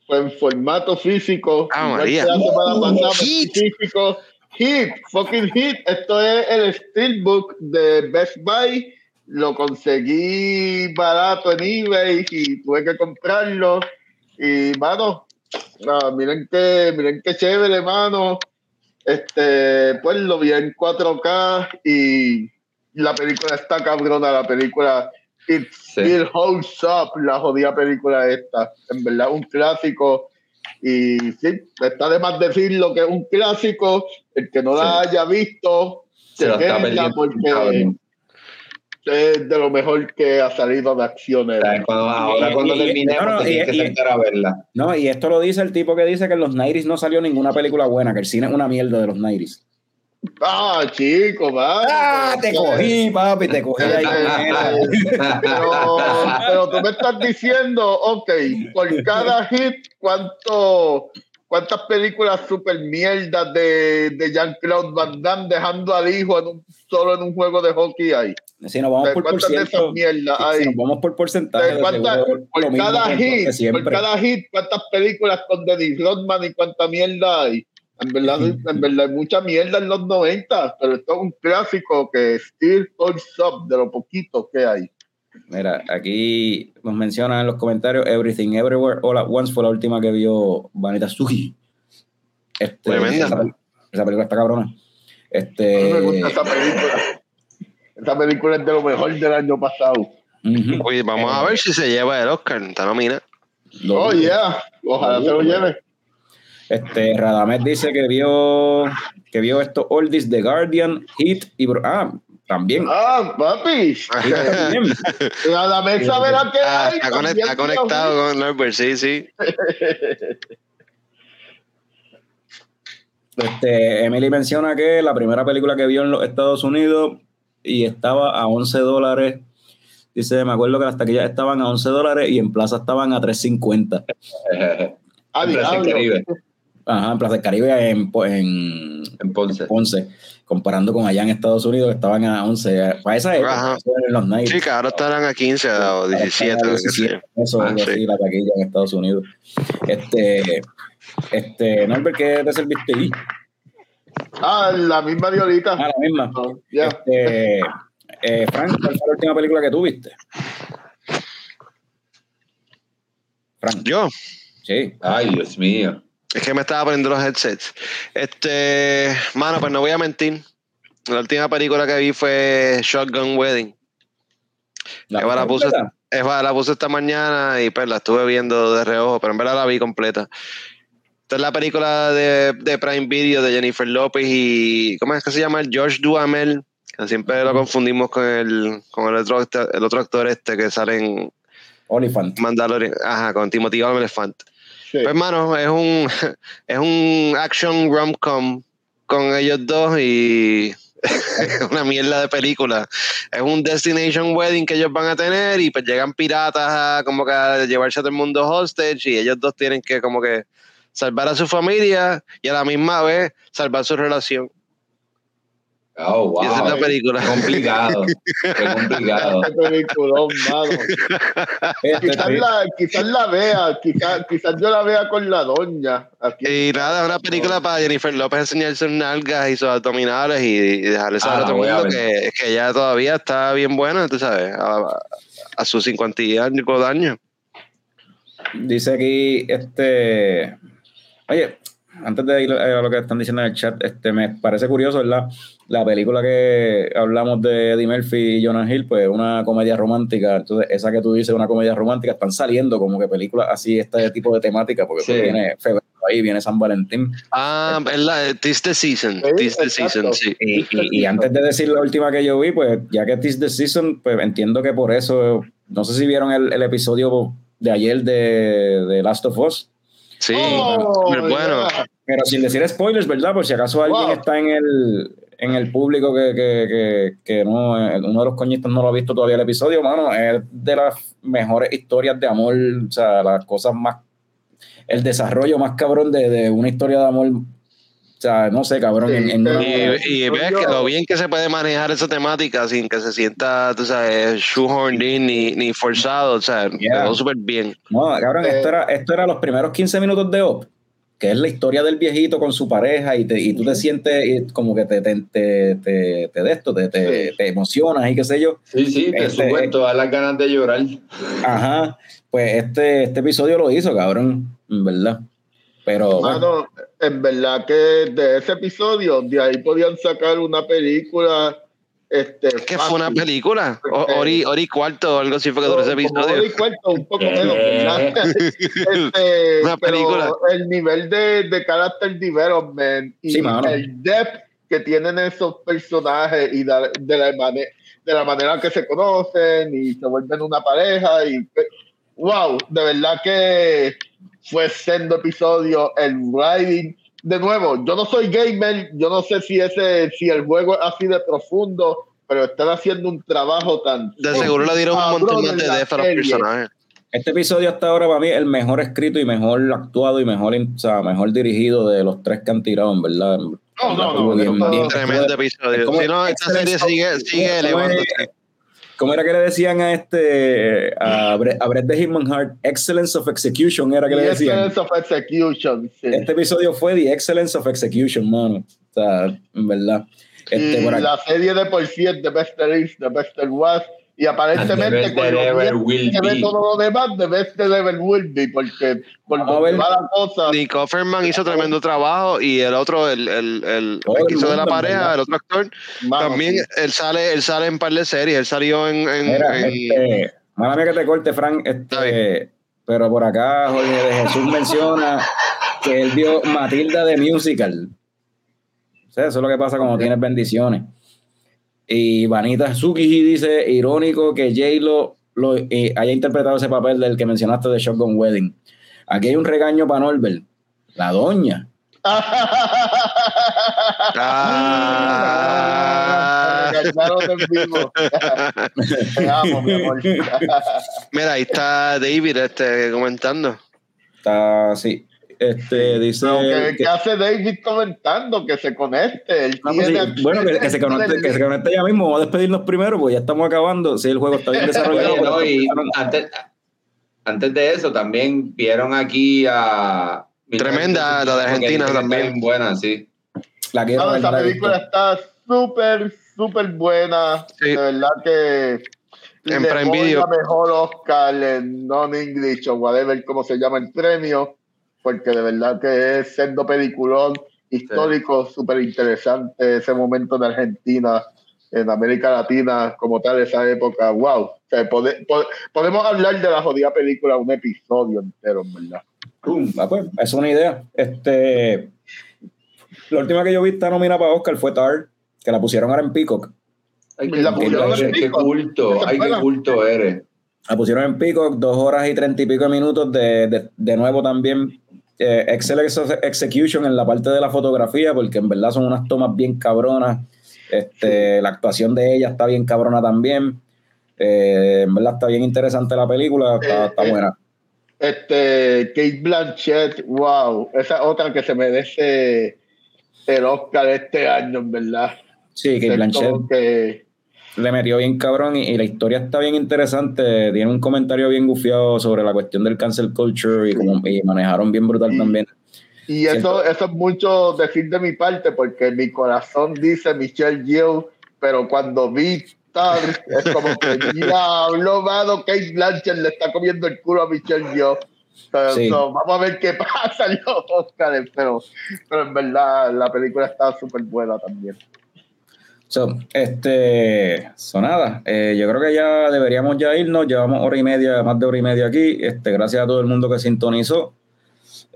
fue en formato físico. Ah, María. que La semana pasada, Hit. físico. Hit, fucking hit. Esto es el Steelbook de Best Buy. Lo conseguí barato en eBay y tuve que comprarlo. Y, mano, miren qué, miren qué chévere, mano. Este, pues lo vi en 4K y la película está cabrona, la película It Sí. Still Holds Up, la jodida película esta. En verdad, un clásico. Y sí, está de más decirlo que es un clásico. El que no la haya visto, Se lo está queda perdiendo. porque. Es de lo mejor que ha salido de acciones. Cuando- ahora Y- cuando y- terminemos, no, no, te tienes y- que sentar a verla. No, y esto lo dice el tipo que dice que en los 90s no salió ninguna película buena, que el cine es una mierda de los 90s. Ah, chico, va. ¡Ah, te cogí, papi! Te cogí ahí. Pero, pero tú me estás diciendo, ok, por cada hit, ¿cuánto, ¿cuántas películas super mierdas de, de Jean-Claude Van Damme dejando al hijo en un, solo en un juego de hockey hay? Si nos vamos por ¿Cuántas de esas porciento, mierdas si nos vamos por porcentaje, de ¿Cuántas- seguro, lo por cada hit, por cada hit, ¿cuántas películas con Dennis Rodman y cuánta mierda hay? En verdad, en verdad hay mucha mierda en los 90, pero esto es un clásico que still holds up de lo poquito que hay. Mira, aquí nos mencionan en los comentarios Everything Everywhere All at Once fue la última que vio Vanita Suji. Este, Tremenda. Esa, esa película está cabrona. Este, me gusta esa película. Esa película es de lo mejor del año pasado. ujú. Oye, vamos a ver si se lleva el Oscar, está nominada. Oh, yeah. Ojalá se lo lleve. Este, Radamés dice que vio que vio estos oldies The Guardian, Hit y Bro- ah, también. Ah, papi. También. A la mesa verá que Ah, hay. está, también, conect- está tío. conectado con Norbert, sí, sí. Este, Emily menciona que la primera película que vio en los Estados Unidos y estaba a 11 dólares. Dice, me acuerdo que las taquillas estaban a 11 dólares y en plaza estaban a 3.50. Ah, En Ajá, en Plaza del Caribe en, en en Ponce. Ponce. Comparando con allá en Estados Unidos, estaban a 11. Para esa época, eso en los 90. Sí, que ahora estarán a 15 o 17. Ahora qué está a sé yo. 17 pesos, Ah, algo sí. así, la taquilla en Estados Unidos. Este, este, Norbert, ¿qué te serviste ahí? Ah, la misma de ahorita. Ah, la misma. Oh, ya. Este, eh, Frank, ¿cuál fue la última película que tuviste? Frank. Yo, Sí. Ay, Dios mío. Es que me estaba poniendo los headsets. Este, mano, pues no voy a mentir. La última película que vi fue Shotgun Wedding. La Eva la. Eva puso esta mañana y pues la estuve viendo de reojo, pero en verdad la vi completa. Esta es la película de, de Prime Video de Jennifer López y. ¿Cómo es que se llama? El George Duhamel. Que siempre lo confundimos con el, con el otro, el otro actor este que sale en Oliphant. Mandalorian. Ajá, con Timothy Olyphant. Pues hermano, es un es un action rom-com con ellos dos y una mierda de película. Es un destination wedding que ellos van a tener y pues llegan piratas a como que a llevarse a todo el mundo hostage y ellos dos tienen que como que salvar a su familia y a la misma vez salvar su relación. Oh, wow. Y esa es la película. Complicado. Qué complicado. Qué peliculón, mano. Este, Quizás la, quizás la vea, quizás, quizás yo la vea con la doña. Aquí. Y nada, es una película para Jennifer López enseñar sus nalgas y sus abdominales y, y dejarle saber Ah, a todo el mundo que, que ella todavía está bien buena, tú sabes, a, a sus 50 y algo de años. Dice aquí, este. Oye, antes de ir a lo que están diciendo en el chat, este, me parece curioso, ¿verdad? La película que hablamos de Eddie Murphy y Jonah Hill, pues una comedia romántica. Entonces, esa que tú dices, una comedia romántica, están saliendo como que películas así, este tipo de temática, porque Sí. pues, viene febrero ahí, viene San Valentín. Ah, es la Tis the Season. Sí, Tis the. Season, sí. Y, y- y antes de decir la última que yo vi, pues ya que Tis the Season, pues entiendo que por eso, no sé si vieron el, el episodio de ayer de, de Last of Us. Sí, Oh, bueno. yeah. Pero sin decir spoilers, ¿verdad? Por si acaso alguien Wow. está en el, en el público que, que, que, que no, eh, uno de los coñistas no lo ha visto todavía el episodio, mano, es de las mejores historias de amor, o sea, las cosas más, el desarrollo más cabrón de, de una historia de amor, o sea, no sé, cabrón, Sí, en, en pero- una- Y, y ves que lo bien que se puede manejar esa temática sin que se sienta, tú sabes, shoehorned in ni, ni forzado, o sea, Yeah. quedó súper bien. No, cabrón, Eh, esto, era, esto era los primeros 15 minutos de Op, que es la historia del viejito con su pareja y, te- y tú te sientes y como que te, te, te, te, te de esto, te, te, Sí. te emocionas y qué sé yo. Sí, sí, te Este- suben todas las ganas de llorar. Ajá, pues este, este episodio lo hizo, cabrón, en verdad. Pero bueno, en verdad que de ese episodio, de ahí podían sacar una película. Este, Es que fue una película, o- hori y cuarto o algo así fue que duró ese episodio. y cuarto, un poco menos. Este, Una pero película. el nivel de, de character development y Sí, el depth que tienen esos personajes y de, de la mane- de la manera que se conocen y se vuelven una pareja y wow, de verdad que fue siendo episodio el writing. De nuevo, yo no soy gamer, yo no sé si ese, si el juego es así de profundo, pero están haciendo un trabajo tan De seguro le dieron un montón de a los personajes. este episodio hasta ahora para mí es el mejor escrito y mejor actuado y mejor, o sea, mejor dirigido de los tres que han tirado, en verdad. No, no, no, bien- Tremendo episodio. como Si no, esta serie sigue, sigue ¿Cómo elevando. es? ¿Cómo era que le decían a este, a Brett, a Brett de Hitman Heart? Excellence of Execution era que le decían. Excellence of Execution, sí. Este episodio fue The Excellence of Execution, mano. O sea, en verdad. Este, y por la serie de por sí es The Best There Is, The Best There Was, y aparentemente And the best con lo ever bien will que ve todo lo demás, The Best Ever Will Be, porque por Vamos a donde ver. va la cosa, Nick Offerman hizo tremendo trabajo y el otro, el, el, el, el que hizo de la pareja, el otro actor, mano, también sí. él sale, él sale en par de series, él salió en, en, Mira, en- este, mala mía que te corte, Frank, este, pero por acá Jorge de Jesús menciona que él vio Matilda de Musical. O sea, eso es lo que pasa cuando tienes bendiciones. Y Vanita Tsukiji dice, irónico que J-Lo lo, eh, haya interpretado ese papel del que mencionaste de Shotgun Wedding. Aquí hay un regaño para Norbert. La doña. Ah. Mira, ahí está David este, comentando. Está así. Este, dice... Pero ¿qué, que- qué hace David comentando? Que se conecte. Él Ah, pues sí. Bueno, que, que se conecte, que se conecte ya mismo. Vamos a despedirnos primero, pues ya estamos acabando. Si el juego está bien desarrollado. Oye, no, y antes, antes de eso, también vieron aquí a. Tremenda, la de Argentina que también. buena, sí. la quiero No, esa no película está súper, súper buena. Sí. De verdad que En Prime Video. la mejor Oscar en non-English o whatever, como se llama el premio, porque de verdad que es siendo peliculón histórico, súper interesante ese momento de Argentina, en América Latina, como tal, esa época. ¡Wow! O sea, pode- po- podemos hablar de la jodida película un episodio entero, en verdad. Ah, pues, es una idea. Este, la última que yo vi está nominada para Oscar fue Tar, que la pusieron ahora en Peacock. Ay, Y la qué, pusieron qué- en qué Pico. culto, ay, qué culto eres. La pusieron en Peacock, dos horas y treinta y pico de minutos de, de, de nuevo también. Eh, execution en la parte de la fotografía, porque en verdad son unas tomas bien cabronas. Este, La actuación de ella está bien cabrona también. Eh, en verdad está bien interesante la película, está, Eh, está buena. Este, Kate Blanchett, wow, esa otra que se merece el Oscar este año, en verdad. Sí, que Es Blanchett que- le metió bien cabrón y, y la historia está bien interesante. Tiene un comentario bien gufiado sobre la cuestión del cancel culture y, como, y manejaron bien brutal Sí. también. Y eso, eso es mucho decir de mi parte, porque mi corazón dice Michelle Yeoh, pero cuando vi Tar, es como que diablo, mano, Kate Blanchett le está comiendo el culo a Michelle Yeoh. Sí. so, vamos a ver qué pasa en los Oscars, pero, pero en verdad la película está súper buena también. So, este, so nada, eh, yo creo que ya deberíamos ya irnos, llevamos hora y media, más de hora y media aquí, este, gracias a todo el mundo que sintonizó.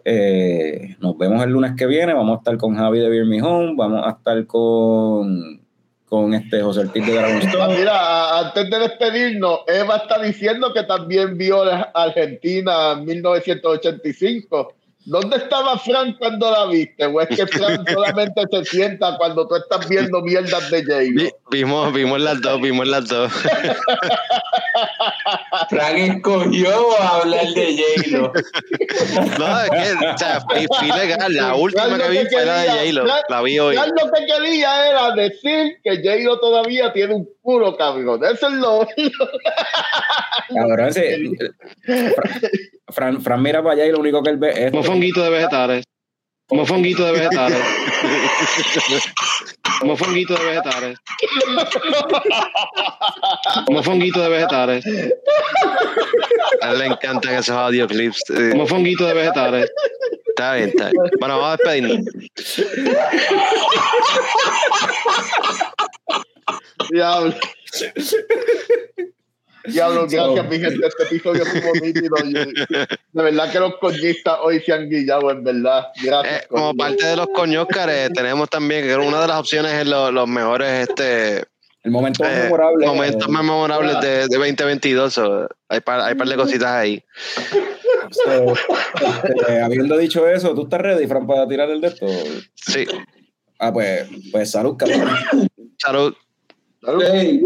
Eh, nos vemos el lunes que viene, vamos a estar con Javi de Beer Me vamos a estar con, con este José Ortiz de Dragonstone. Mira, antes de despedirnos, Eva está diciendo que también vio Argentina en 1985. ¿Dónde estaba Frank cuando la viste? ¿O es que Frank solamente se sienta cuando tú estás viendo mierdas de? Vi- vimos, vimos las dos, vimos las dos. Frank escogió hablar de J-Lo. No, es que, o sea, fui, fui legal. La última Frank que vi que fue la de J-Lo. La vi hoy. Frank lo que quería era decir que J-Lo todavía tiene un culo, cabrón. Eso es lo... Cabrón, ese- Fran, Fran mira para allá y lo único que él ve es Mofonguito de vegetales. Mofonguito de vegetales. Mofonguito de vegetales. Mofonguito de vegetales. A él le encantan esos audioclips. Mofonguito de vegetales. Está bien, está bien. Bueno, vamos a despedirnos. Diablo. Diablo, gracias, mi gente. Este episodio estuvo nítido. De verdad que los coñistas hoy se han guillado, en verdad. Gracias. Eh, como coño. parte de los coñóscares, tenemos también que una de las opciones es lo- los mejores este, el momento más eh, memorable. momentos más memorables de, de 2022. so, hay par, hay par de cositas ahí. So, este, habiendo dicho eso, ¿tú estás ready, Fran, para tirar el de esto? Sí. Ah, pues, pues salud, cabrón. Salud. Hey.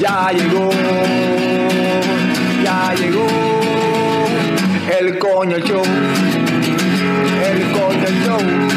Ya llegó, ya llegó el coño show, el coño show.